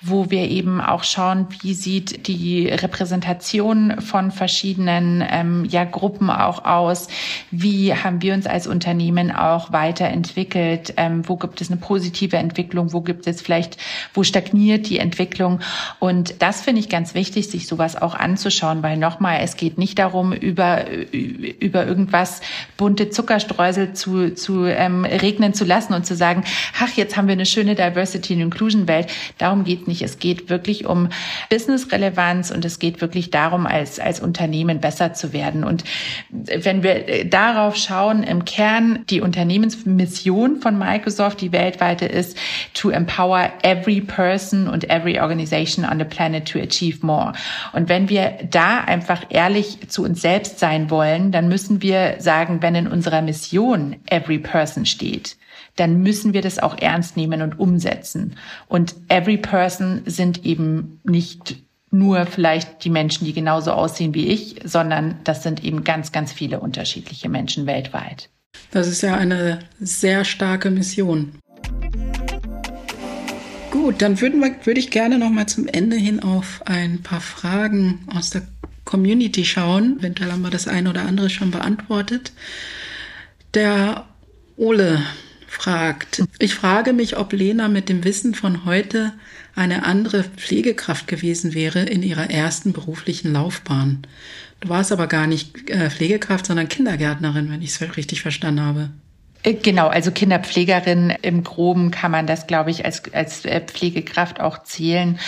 Speaker 2: wo wir eben auch schauen, wie sieht die Repräsentation von verschiedenen ähm, ja, Gruppen auch aus? Wie haben wir uns als Unternehmen auch weiterentwickelt? Ähm, wo gibt es eine positive Entwicklung? Wo gibt es vielleicht, wo stagniert die Entwicklung? Und das finde ich ganz wichtig, sich sowas auch anzuschauen, weil nochmal, es geht nicht darum, über über, irgendwas bunte Zuckerstreusel zu, zu ähm, regnen zu lassen und zu sagen, ach, jetzt haben wir eine schöne Diversity and Inclusion Welt. Darum geht nicht. Es geht wirklich um Business-Relevanz und es geht wirklich darum, als, als Unternehmen besser zu werden. Und wenn wir darauf schauen, im Kern die Unternehmensmission von Microsoft, die weltweite ist, to empower every person and every organization on the planet to achieve more. Und wenn wir da einfach ehrlich zu uns selbst sein wollen, dann müssen wir sagen, wenn in unserer Mission Every Person steht, dann müssen wir das auch ernst nehmen und umsetzen. Und Every Person sind eben nicht nur vielleicht die Menschen, die genauso aussehen wie ich, sondern das sind eben ganz, ganz viele unterschiedliche Menschen weltweit.
Speaker 1: Das ist ja eine sehr starke Mission. Gut, dann würden wir, würde ich gerne noch mal zum Ende hin auf ein paar Fragen aus der Community schauen. Eventuell haben wir das eine oder andere schon beantwortet. Der Ole fragt, ich frage mich, ob Lena mit dem Wissen von heute eine andere Pflegekraft gewesen wäre in ihrer ersten beruflichen Laufbahn. Du warst aber gar nicht äh, Pflegekraft, sondern Kindergärtnerin, wenn ich es richtig verstanden habe.
Speaker 2: Äh, genau, also Kinderpflegerin im Groben kann man das, glaube ich, als, als äh, Pflegekraft auch zählen.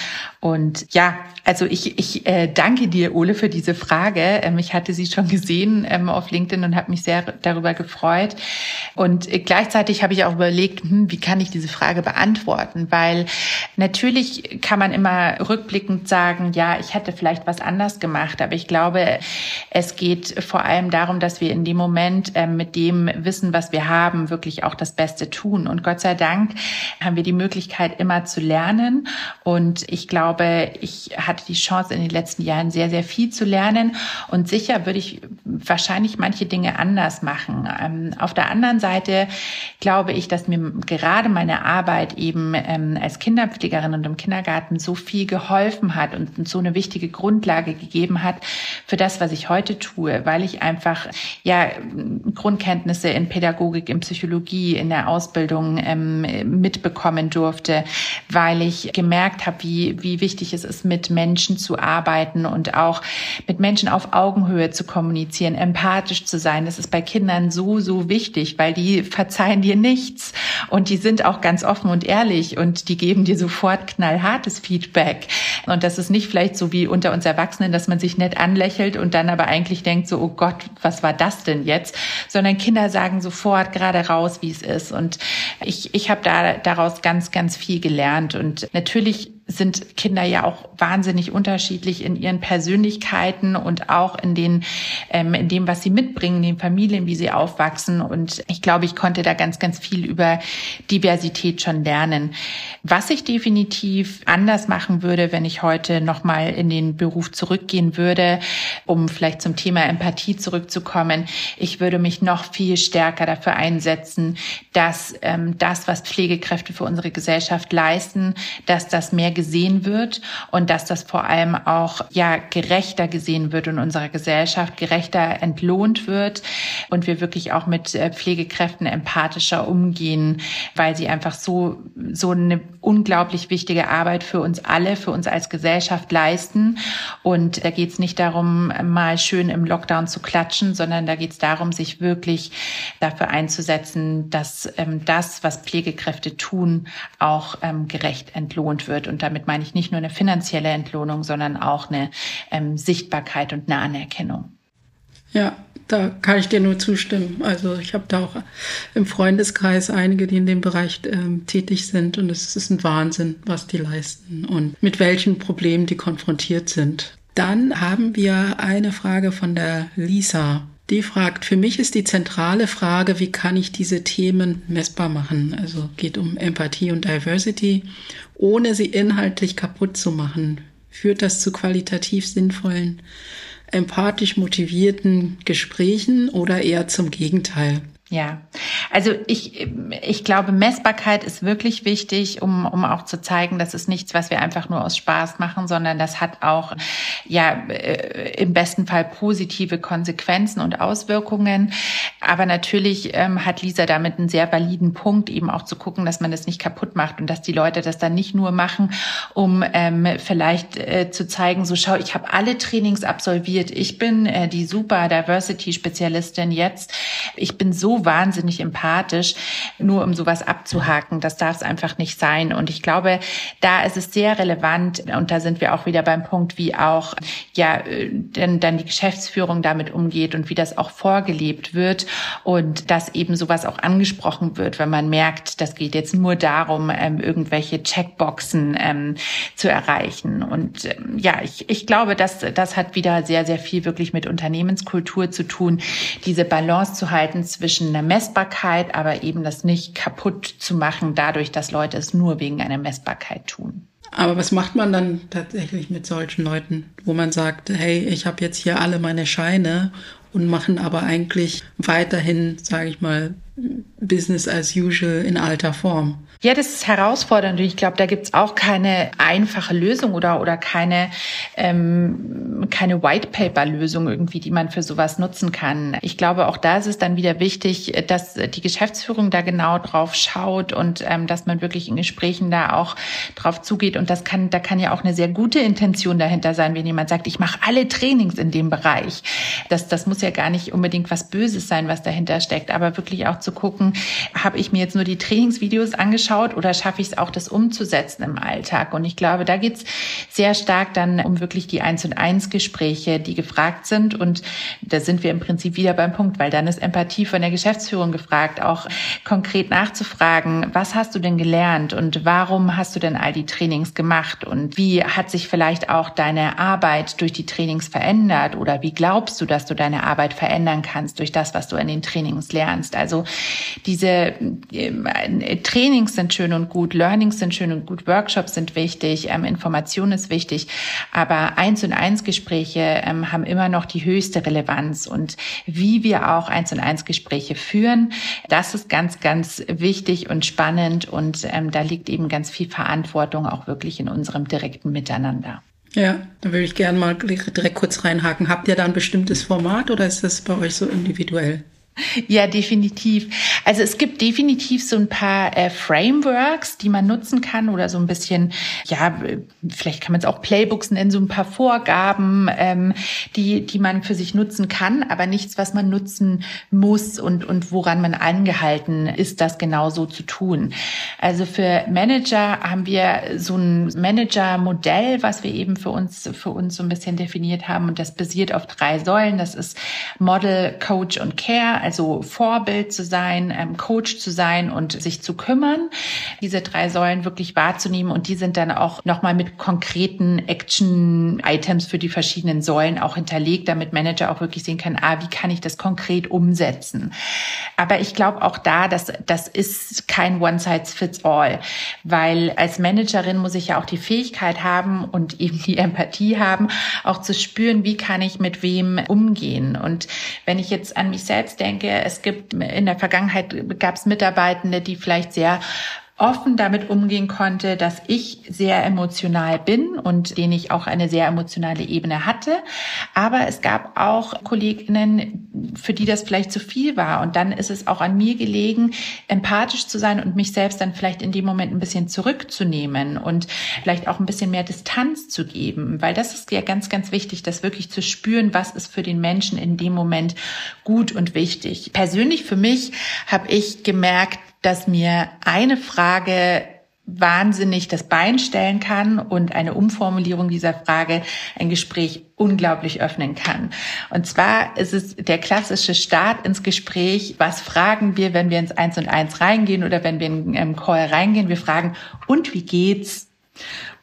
Speaker 2: Und ja, also ich, ich äh, danke dir, Ole, für diese Frage. Ähm, ich hatte sie schon gesehen ähm, auf LinkedIn und habe mich sehr darüber gefreut. Und gleichzeitig habe ich auch überlegt, hm, wie kann ich diese Frage beantworten? Weil natürlich kann man immer rückblickend sagen, ja, ich hätte vielleicht was anders gemacht. Aber ich glaube, es geht vor allem darum, dass wir in dem Moment äh, mit dem Wissen, was wir haben, wirklich auch das Beste tun. Und Gott sei Dank haben wir die Möglichkeit, immer zu lernen. Und ich glaube, glaube, ich hatte die Chance in den letzten Jahren sehr, sehr viel zu lernen und sicher würde ich wahrscheinlich manche Dinge anders machen. Ähm, auf der anderen Seite glaube ich, dass mir gerade meine Arbeit eben ähm, als Kinderpflegerin und im Kindergarten so viel geholfen hat und so eine wichtige Grundlage gegeben hat für das, was ich heute tue, weil ich einfach ja Grundkenntnisse in Pädagogik, in Psychologie, in der Ausbildung ähm, mitbekommen durfte, weil ich gemerkt habe, wie, wie wichtig es ist, mit Menschen zu arbeiten und auch mit Menschen auf Augenhöhe zu kommunizieren, empathisch zu sein. Das ist bei Kindern so, so wichtig, weil die verzeihen dir nichts und die sind auch ganz offen und ehrlich und die geben dir sofort knallhartes Feedback. Und das ist nicht vielleicht so wie unter uns Erwachsenen, dass man sich nett anlächelt und dann aber eigentlich denkt so, oh Gott, was war das denn jetzt? Sondern Kinder sagen sofort gerade raus, wie es ist. Und ich, ich habe da daraus ganz, ganz viel gelernt. Und natürlich sind Kinder ja auch wahnsinnig unterschiedlich in ihren Persönlichkeiten und auch in den, ähm, in dem, was sie mitbringen, in den Familien, wie sie aufwachsen. Und ich glaube, ich konnte da ganz, ganz viel über Diversität schon lernen. Was ich definitiv anders machen würde, wenn ich heute nochmal in den Beruf zurückgehen würde, um vielleicht zum Thema Empathie zurückzukommen, ich würde mich noch viel stärker dafür einsetzen, dass ähm, das, was Pflegekräfte für unsere Gesellschaft leisten, dass das mehr gesehen wird und dass das vor allem auch ja gerechter gesehen wird in unserer Gesellschaft, gerechter entlohnt wird und wir wirklich auch mit äh, Pflegekräften empathischer umgehen, weil sie einfach so so eine unglaublich wichtige Arbeit für uns alle, für uns als Gesellschaft leisten. Und da geht es nicht darum, mal schön im Lockdown zu klatschen, sondern da geht es darum, sich wirklich dafür einzusetzen, dass ähm, das, was Pflegekräfte tun, auch ähm, gerecht entlohnt wird. Und da damit meine ich nicht nur eine finanzielle Entlohnung, sondern auch eine ähm, Sichtbarkeit und eine Anerkennung.
Speaker 1: Ja, da kann ich dir nur zustimmen. Also ich habe da auch im Freundeskreis einige, die in dem Bereich ähm, tätig sind und es ist ein Wahnsinn, was die leisten und mit welchen Problemen die konfrontiert sind. Dann haben wir eine Frage von der Lisa. Die fragt, für mich ist die zentrale Frage, wie kann ich diese Themen messbar machen? Also geht um Empathie und Diversity, ohne sie inhaltlich kaputt zu machen. Führt das zu qualitativ sinnvollen, empathisch motivierten Gesprächen oder eher zum Gegenteil?
Speaker 2: Ja, also ich, ich glaube, Messbarkeit ist wirklich wichtig, um, um auch zu zeigen, das ist nichts, was wir einfach nur aus Spaß machen, sondern das hat auch ja äh, im besten Fall positive Konsequenzen und Auswirkungen. Aber natürlich ähm, hat Lisa damit einen sehr validen Punkt, eben auch zu gucken, dass man das nicht kaputt macht und dass die Leute das dann nicht nur machen, um ähm, vielleicht äh, zu zeigen, so schau, ich habe alle Trainings absolviert, ich bin äh, die super Diversity-Spezialistin jetzt, ich bin so wahnsinnig empathisch, nur um sowas abzuhaken. Das darf es einfach nicht sein. Und ich glaube, da ist es sehr relevant, und da sind wir auch wieder beim Punkt, wie auch ja denn dann die Geschäftsführung damit umgeht und wie das auch vorgelebt wird und dass eben sowas auch angesprochen wird, wenn man merkt, das geht jetzt nur darum, ähm, irgendwelche Checkboxen ähm, zu erreichen. Und ähm, ja, ich, ich glaube, dass das hat wieder sehr, sehr viel wirklich mit Unternehmenskultur zu tun, diese Balance zu halten zwischen einer Messbarkeit, aber eben das nicht kaputt zu machen, dadurch, dass Leute es nur wegen einer Messbarkeit tun.
Speaker 1: Aber was macht man dann tatsächlich mit solchen Leuten, wo man sagt, hey, ich habe jetzt hier alle meine Scheine und machen aber eigentlich weiterhin, sage ich mal, Business as usual in alter Form?
Speaker 2: Ja, das ist herausfordernd. Ich glaube, da gibt's auch keine einfache Lösung oder, oder keine, ähm, keine White Paper Lösung irgendwie, die man für sowas nutzen kann. Ich glaube, auch da ist es dann wieder wichtig, dass die Geschäftsführung da genau drauf schaut und ähm, dass man wirklich in Gesprächen da auch drauf zugeht. Und das kann, da kann ja auch eine sehr gute Intention dahinter sein, wenn jemand sagt, ich mache alle Trainings in dem Bereich. Das, das muss ja gar nicht unbedingt was Böses sein, was dahinter steckt, aber wirklich auch zu gucken, habe ich mir jetzt nur die Trainingsvideos angeschaut oder schaffe ich es auch, das umzusetzen im Alltag? Und ich glaube, da geht's sehr stark dann um wirklich die Eins und Eins Gespräche, die gefragt sind. Und da sind wir im Prinzip wieder beim Punkt, weil dann ist Empathie von der Geschäftsführung gefragt, auch konkret nachzufragen, was hast du denn gelernt und warum hast du denn all die Trainings gemacht und wie hat sich vielleicht auch deine Arbeit durch die Trainings verändert oder wie glaubst du, dass du deine Arbeit verändern kannst durch das, was du in den Trainings lernst? Also diese äh, Trainings sind schön und gut, Learnings sind schön und gut, Workshops sind wichtig, ähm, Information ist wichtig, aber eins und eins Gespräche ähm, haben immer noch die höchste Relevanz und wie wir auch eins und eins Gespräche führen, das ist ganz, ganz wichtig und spannend und ähm, da liegt eben ganz viel Verantwortung auch wirklich in unserem direkten Miteinander.
Speaker 1: Ja, da würde ich gerne mal direkt kurz reinhaken. Habt ihr da ein bestimmtes Format oder ist das bei euch so individuell?
Speaker 2: Ja, definitiv. Also es gibt definitiv so ein paar äh, Frameworks, die man nutzen kann oder so ein bisschen, ja, vielleicht kann man es auch Playbooks nennen, so ein paar Vorgaben, ähm, die, die man für sich nutzen kann, aber nichts, was man nutzen muss und, und woran man angehalten ist, das genau so zu tun. Also für Manager haben wir so ein Manager-Modell, was wir eben für uns, für uns so ein bisschen definiert haben und das basiert auf drei Säulen. Das ist Model, Coach und Care also Vorbild zu sein, ähm, Coach zu sein und sich zu kümmern, diese drei Säulen wirklich wahrzunehmen und die sind dann auch nochmal mit konkreten Action-Items für die verschiedenen Säulen auch hinterlegt, damit Manager auch wirklich sehen kann, ah, wie kann ich das konkret umsetzen. Aber ich glaube auch da, dass das ist kein One-Size-Fits-All, weil als Managerin muss ich ja auch die Fähigkeit haben und eben die Empathie haben, auch zu spüren, wie kann ich mit wem umgehen. Und wenn ich jetzt an mich selbst denke, denke, es gibt in der Vergangenheit gab es Mitarbeitende, die vielleicht sehr offen damit umgehen konnte, dass ich sehr emotional bin und den ich auch eine sehr emotionale Ebene hatte. Aber es gab auch Kolleginnen, für die das vielleicht zu viel war. Und dann ist es auch an mir gelegen, empathisch zu sein und mich selbst dann vielleicht in dem Moment ein bisschen zurückzunehmen und vielleicht auch ein bisschen mehr Distanz zu geben. Weil das ist ja ganz, ganz wichtig, das wirklich zu spüren, was ist für den Menschen in dem Moment gut und wichtig. Persönlich für mich habe ich gemerkt, dass mir eine Frage wahnsinnig das Bein stellen kann und eine Umformulierung dieser Frage ein Gespräch unglaublich öffnen kann. Und zwar ist es der klassische Start ins Gespräch. Was fragen wir, wenn wir ins Eins und Eins reingehen oder wenn wir in einen Call reingehen? Wir fragen, und wie geht's?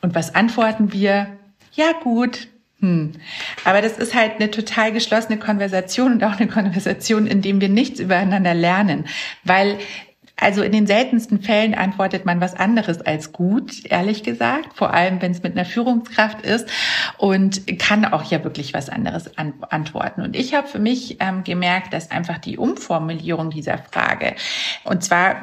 Speaker 2: Und was antworten wir? Ja, gut. Hm. Aber das ist halt eine total geschlossene Konversation und auch eine Konversation, in dem wir nichts übereinander lernen, weil also in den seltensten Fällen antwortet man was anderes als gut, ehrlich gesagt, vor allem wenn es mit einer Führungskraft ist und kann auch ja wirklich was anderes an antworten. Und ich habe für mich ähm, gemerkt, dass einfach die Umformulierung dieser Frage, und zwar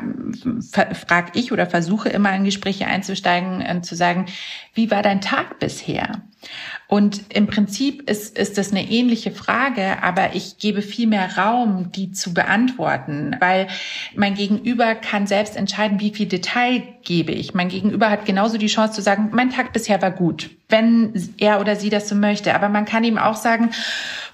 Speaker 2: frage ich oder versuche immer in Gespräche einzusteigen, äh, zu sagen, wie war dein Tag bisher? Und im Prinzip ist, ist das eine ähnliche Frage, aber ich gebe viel mehr Raum, die zu beantworten, weil mein Gegenüber kann selbst entscheiden, wie viel Detail gebe ich. Mein Gegenüber hat genauso die Chance zu sagen, mein Tag bisher war gut, wenn er oder sie das so möchte. Aber man kann ihm auch sagen,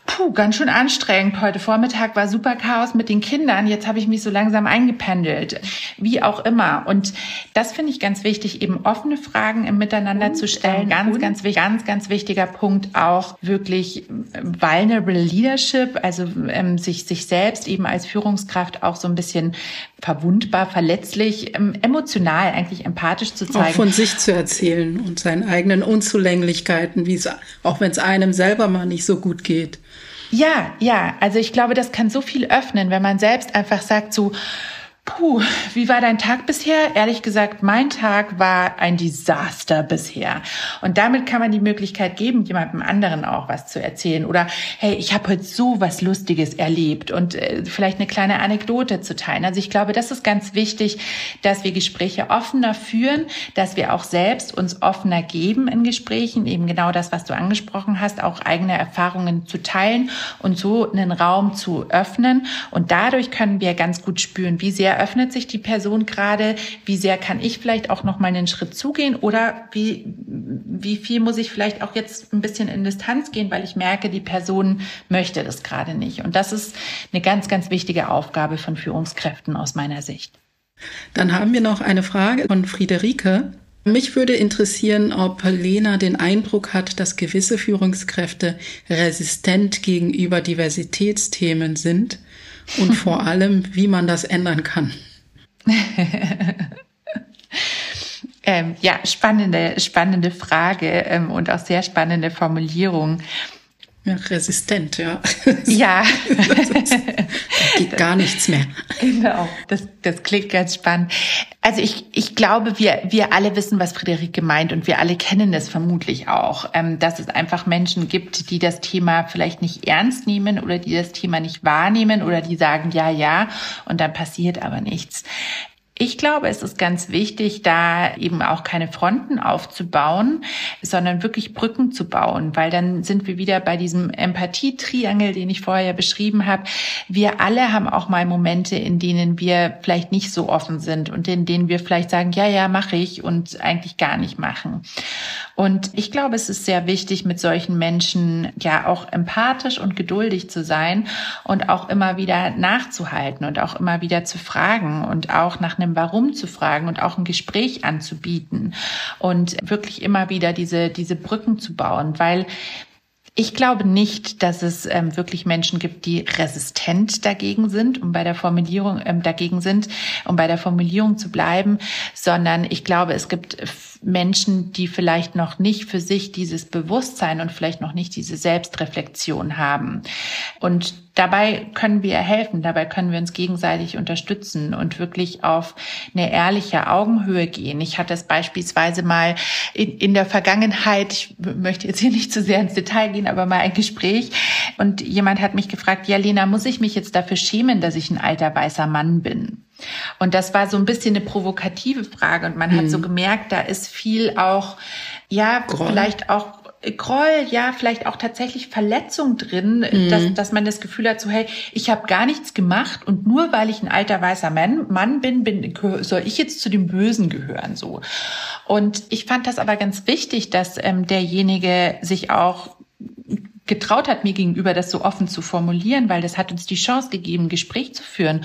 Speaker 2: puh, ganz schön anstrengend. Heute Vormittag war super Chaos mit den Kindern. Jetzt habe ich mich so langsam eingependelt. Wie auch immer. Und das finde ich ganz wichtig, eben offene Fragen im Miteinander und, zu stellen. Ganz, ganz, ganz, ganz wichtiger Punkt auch wirklich vulnerable Leadership, also ähm, sich, sich selbst eben als Führungskraft auch so ein bisschen verwundbar, verletzlich, ähm, emotional eigentlich empathisch zu zeigen. Auch
Speaker 1: von sich zu erzählen und seinen eigenen Unzulänglichkeiten, wie es, auch wenn es einem selber mal nicht so gut geht.
Speaker 2: Ja, ja, also ich glaube, das kann so viel öffnen, wenn man selbst einfach sagt, so, Puh, wie war dein Tag bisher? Ehrlich gesagt, mein Tag war ein Desaster bisher. Und damit kann man die Möglichkeit geben, jemandem anderen auch was zu erzählen. Oder hey, ich habe heute so was Lustiges erlebt und äh, vielleicht eine kleine Anekdote zu teilen. Also ich glaube, das ist ganz wichtig, dass wir Gespräche offener führen, dass wir auch selbst uns offener geben in Gesprächen, eben genau das, was du angesprochen hast, auch eigene Erfahrungen zu teilen und so einen Raum zu öffnen. Und dadurch können wir ganz gut spüren, wie sehr sehr öffnet sich die Person gerade, wie sehr kann ich vielleicht auch noch mal einen Schritt zugehen oder wie, wie viel muss ich vielleicht auch jetzt ein bisschen in Distanz gehen, weil ich merke, die Person möchte das gerade nicht. Und das ist eine ganz, ganz wichtige Aufgabe von Führungskräften aus meiner Sicht.
Speaker 1: Dann haben wir noch eine Frage von Friederike. Mich würde interessieren, ob Lena den Eindruck hat, dass gewisse Führungskräfte resistent gegenüber Diversitätsthemen sind und vor allem, wie man das ändern kann.
Speaker 2: ähm, ja, spannende, spannende Frage ähm, und auch sehr spannende Formulierung.
Speaker 1: Ja, resistent, ja.
Speaker 2: Ja.
Speaker 1: geht gar nichts mehr.
Speaker 2: Genau, das, das klingt ganz spannend. Also ich, ich glaube, wir, wir alle wissen, was Friederike meint und wir alle kennen es vermutlich auch, ähm, dass es einfach Menschen gibt, die das Thema vielleicht nicht ernst nehmen oder die das Thema nicht wahrnehmen oder die sagen, ja, ja, und dann passiert aber nichts. Ich glaube, es ist ganz wichtig, da eben auch keine Fronten aufzubauen, sondern wirklich Brücken zu bauen, weil dann sind wir wieder bei diesem Empathietriangel, den ich vorher beschrieben habe. Wir alle haben auch mal Momente, in denen wir vielleicht nicht so offen sind und in denen wir vielleicht sagen, ja, ja, mache ich und eigentlich gar nicht machen. Und ich glaube, es ist sehr wichtig, mit solchen Menschen ja auch empathisch und geduldig zu sein und auch immer wieder nachzuhalten und auch immer wieder zu fragen und auch nach einem Warum zu fragen und auch ein Gespräch anzubieten und wirklich immer wieder diese, diese Brücken zu bauen, weil ich glaube nicht, dass es ähm, wirklich Menschen gibt, die resistent dagegen sind, um bei der Formulierung ähm, dagegen sind, um bei der Formulierung zu bleiben, sondern ich glaube, es gibt Menschen, die vielleicht noch nicht für sich dieses Bewusstsein und vielleicht noch nicht diese Selbstreflexion haben. Und dabei können wir helfen, dabei können wir uns gegenseitig unterstützen und wirklich auf eine ehrliche Augenhöhe gehen. Ich hatte es beispielsweise mal in, in der Vergangenheit, ich möchte jetzt hier nicht zu sehr ins Detail gehen, aber mal ein Gespräch und jemand hat mich gefragt, ja Lena, muss ich mich jetzt dafür schämen, dass ich ein alter weißer Mann bin? Und das war so ein bisschen eine provokative Frage und man mhm. hat so mhm. gemerkt, da ist viel auch, ja, Groll. vielleicht auch Groll, ja, vielleicht auch tatsächlich Verletzung drin, mhm. dass, dass man das Gefühl hat, so hey, ich habe gar nichts gemacht und nur weil ich ein alter weißer Mann, Mann bin, bin, soll ich jetzt zu dem Bösen gehören so. Und ich fand das aber ganz wichtig, dass ähm, derjenige sich auch getraut hat, mir gegenüber das so offen zu formulieren, weil das hat uns die Chance gegeben, Gespräch zu führen.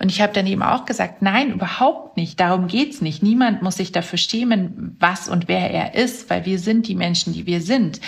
Speaker 2: Und ich habe dann eben auch gesagt, nein, überhaupt nicht. Darum geht's nicht. Niemand muss sich dafür schämen, was und wer er ist, weil wir sind die Menschen, die wir sind.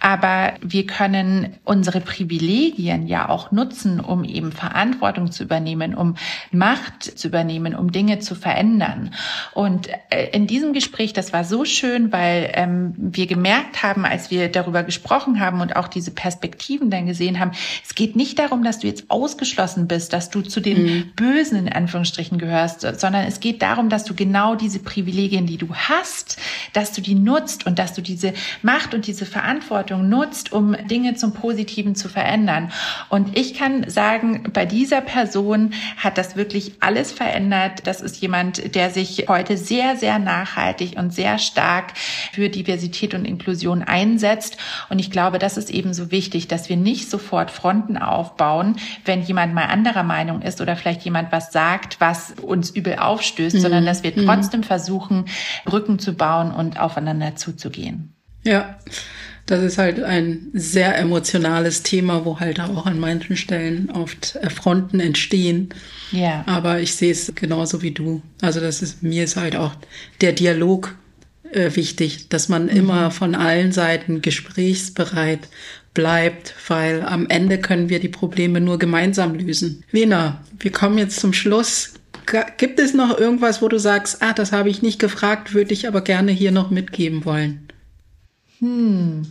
Speaker 2: Aber wir können unsere Privilegien ja auch nutzen, um eben Verantwortung zu übernehmen, um Macht zu übernehmen, um Dinge zu verändern. Und äh, in diesem Gespräch, das war so schön, weil ähm, wir gemerkt haben, als wir darüber gesprochen haben und auch die diese Perspektiven dann gesehen haben. Es geht nicht darum, dass du jetzt ausgeschlossen bist, dass du zu den mhm. Bösen in Anführungsstrichen gehörst, sondern es geht darum, dass du genau diese Privilegien, die du hast, dass du die nutzt und dass du diese Macht und diese Verantwortung nutzt, um Dinge zum Positiven zu verändern. Und ich kann sagen, bei dieser Person hat das wirklich alles verändert. Das ist jemand, der sich heute sehr, sehr nachhaltig und sehr stark für Diversität und Inklusion einsetzt. Und ich glaube, das ist eben so wichtig, dass wir nicht sofort Fronten aufbauen, wenn jemand mal anderer Meinung ist oder vielleicht jemand was sagt, was uns übel aufstößt, mhm. sondern dass wir mhm. trotzdem versuchen, Brücken zu bauen und aufeinander zuzugehen.
Speaker 1: Ja. Das ist halt ein sehr emotionales Thema, wo halt auch an manchen Stellen oft Fronten entstehen. Ja. Aber ich sehe es genauso wie du. Also das ist, mir ist halt auch der Dialog äh, wichtig, dass man mhm. immer von allen Seiten gesprächsbereit bleibt, weil am Ende können wir die Probleme nur gemeinsam lösen. Lena, wir kommen jetzt zum Schluss. Gibt es noch irgendwas, wo du sagst, ah, das habe ich nicht gefragt, würde ich aber gerne hier noch mitgeben wollen?
Speaker 2: Hm.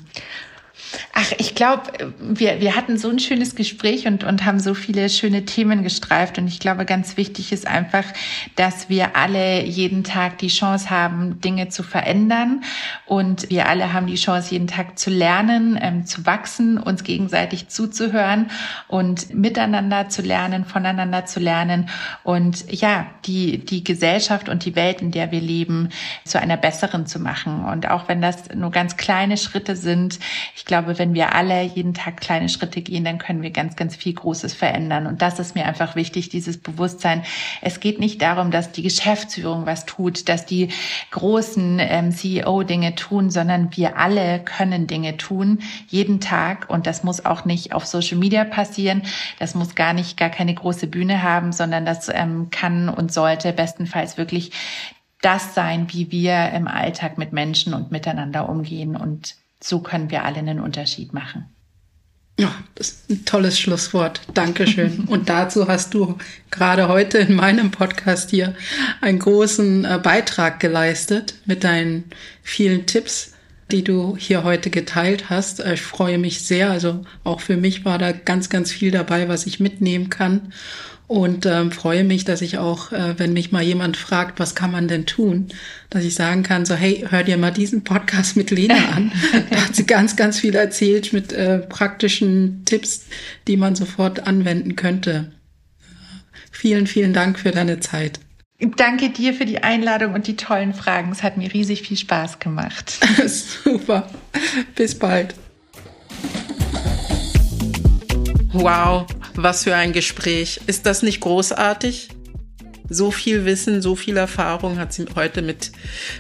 Speaker 2: Ach, ich glaube, wir, wir hatten so ein schönes Gespräch und, und haben so viele schöne Themen gestreift. Und ich glaube, ganz wichtig ist einfach, dass wir alle jeden Tag die Chance haben, Dinge zu verändern. Und wir alle haben die Chance, jeden Tag zu lernen, ähm, zu wachsen, uns gegenseitig zuzuhören und miteinander zu lernen, voneinander zu lernen. Und ja, die, die Gesellschaft und die Welt, in der wir leben, zu einer besseren zu machen. Und auch wenn das nur ganz kleine Schritte sind, ich glaube, wenn wenn wir alle jeden Tag kleine Schritte gehen, dann können wir ganz, ganz viel Großes verändern. Und das ist mir einfach wichtig, dieses Bewusstsein. Es geht nicht darum, dass die Geschäftsführung was tut, dass die großen ähm, CEO Dinge tun, sondern wir alle können Dinge tun, jeden Tag. Und das muss auch nicht auf Social Media passieren. Das muss gar nicht, gar keine große Bühne haben, sondern das ähm, kann und sollte bestenfalls wirklich das sein, wie wir im Alltag mit Menschen und miteinander umgehen. Und so können wir alle einen Unterschied machen.
Speaker 1: Ja, das ist ein tolles Schlusswort. Dankeschön. Und dazu hast du gerade heute in meinem Podcast hier einen großen äh, Beitrag geleistet mit deinen vielen Tipps, die du hier heute geteilt hast. Äh, ich freue mich sehr. Also auch für mich war da ganz, ganz viel dabei, was ich mitnehmen kann und ähm, freue mich, dass ich auch, äh, wenn mich mal jemand fragt, was kann man denn tun, dass ich sagen kann, so hey, hör dir mal diesen Podcast mit Lena an. da hat sie ganz, ganz viel erzählt mit äh, praktischen Tipps, die man sofort anwenden könnte. Vielen, vielen Dank für deine Zeit.
Speaker 2: Danke dir für die Einladung und die tollen Fragen. Es hat mir riesig viel Spaß gemacht.
Speaker 1: Super. Bis bald. Wow, was für ein Gespräch. Ist das nicht großartig? So viel Wissen, so viel Erfahrung hat sie heute mit,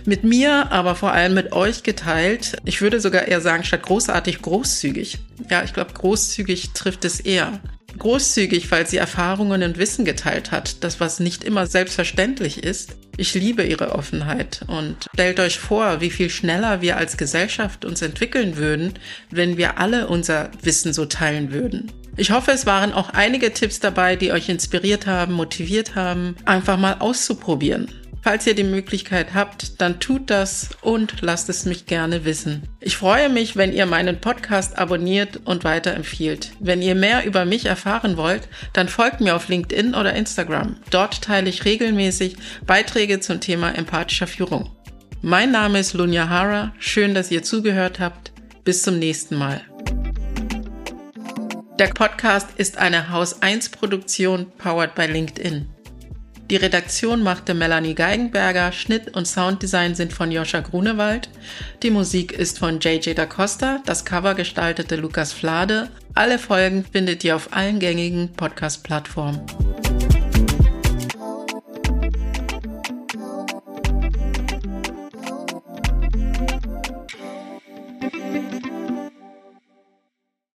Speaker 1: mit mir, aber vor allem mit euch geteilt. Ich würde sogar eher sagen, statt großartig, großzügig. Ja, ich glaube, großzügig trifft es eher. Großzügig, weil sie Erfahrungen und Wissen geteilt hat, das was nicht immer selbstverständlich ist. Ich liebe ihre Offenheit und stellt euch vor, wie viel schneller wir als Gesellschaft uns entwickeln würden, wenn wir alle unser Wissen so teilen würden. Ich hoffe, es waren auch einige Tipps dabei, die euch inspiriert haben, motiviert haben, einfach mal auszuprobieren. Falls ihr die Möglichkeit habt, dann tut das und lasst es mich gerne wissen. Ich freue mich, wenn ihr meinen Podcast abonniert und weiterempfiehlt. Wenn ihr mehr über mich erfahren wollt, dann folgt mir auf LinkedIn oder Instagram. Dort teile ich regelmäßig Beiträge zum Thema empathischer Führung. Mein Name ist Lunya Hara. Schön, dass ihr zugehört habt. Bis zum nächsten Mal. Der Podcast ist eine Haus 1 Produktion powered by LinkedIn. Die Redaktion machte Melanie Geigenberger, Schnitt und Sounddesign sind von Joscha Grunewald, die Musik ist von JJ da Costa, das Cover gestaltete Lukas Flade. Alle Folgen findet ihr auf allen gängigen Podcast-Plattformen.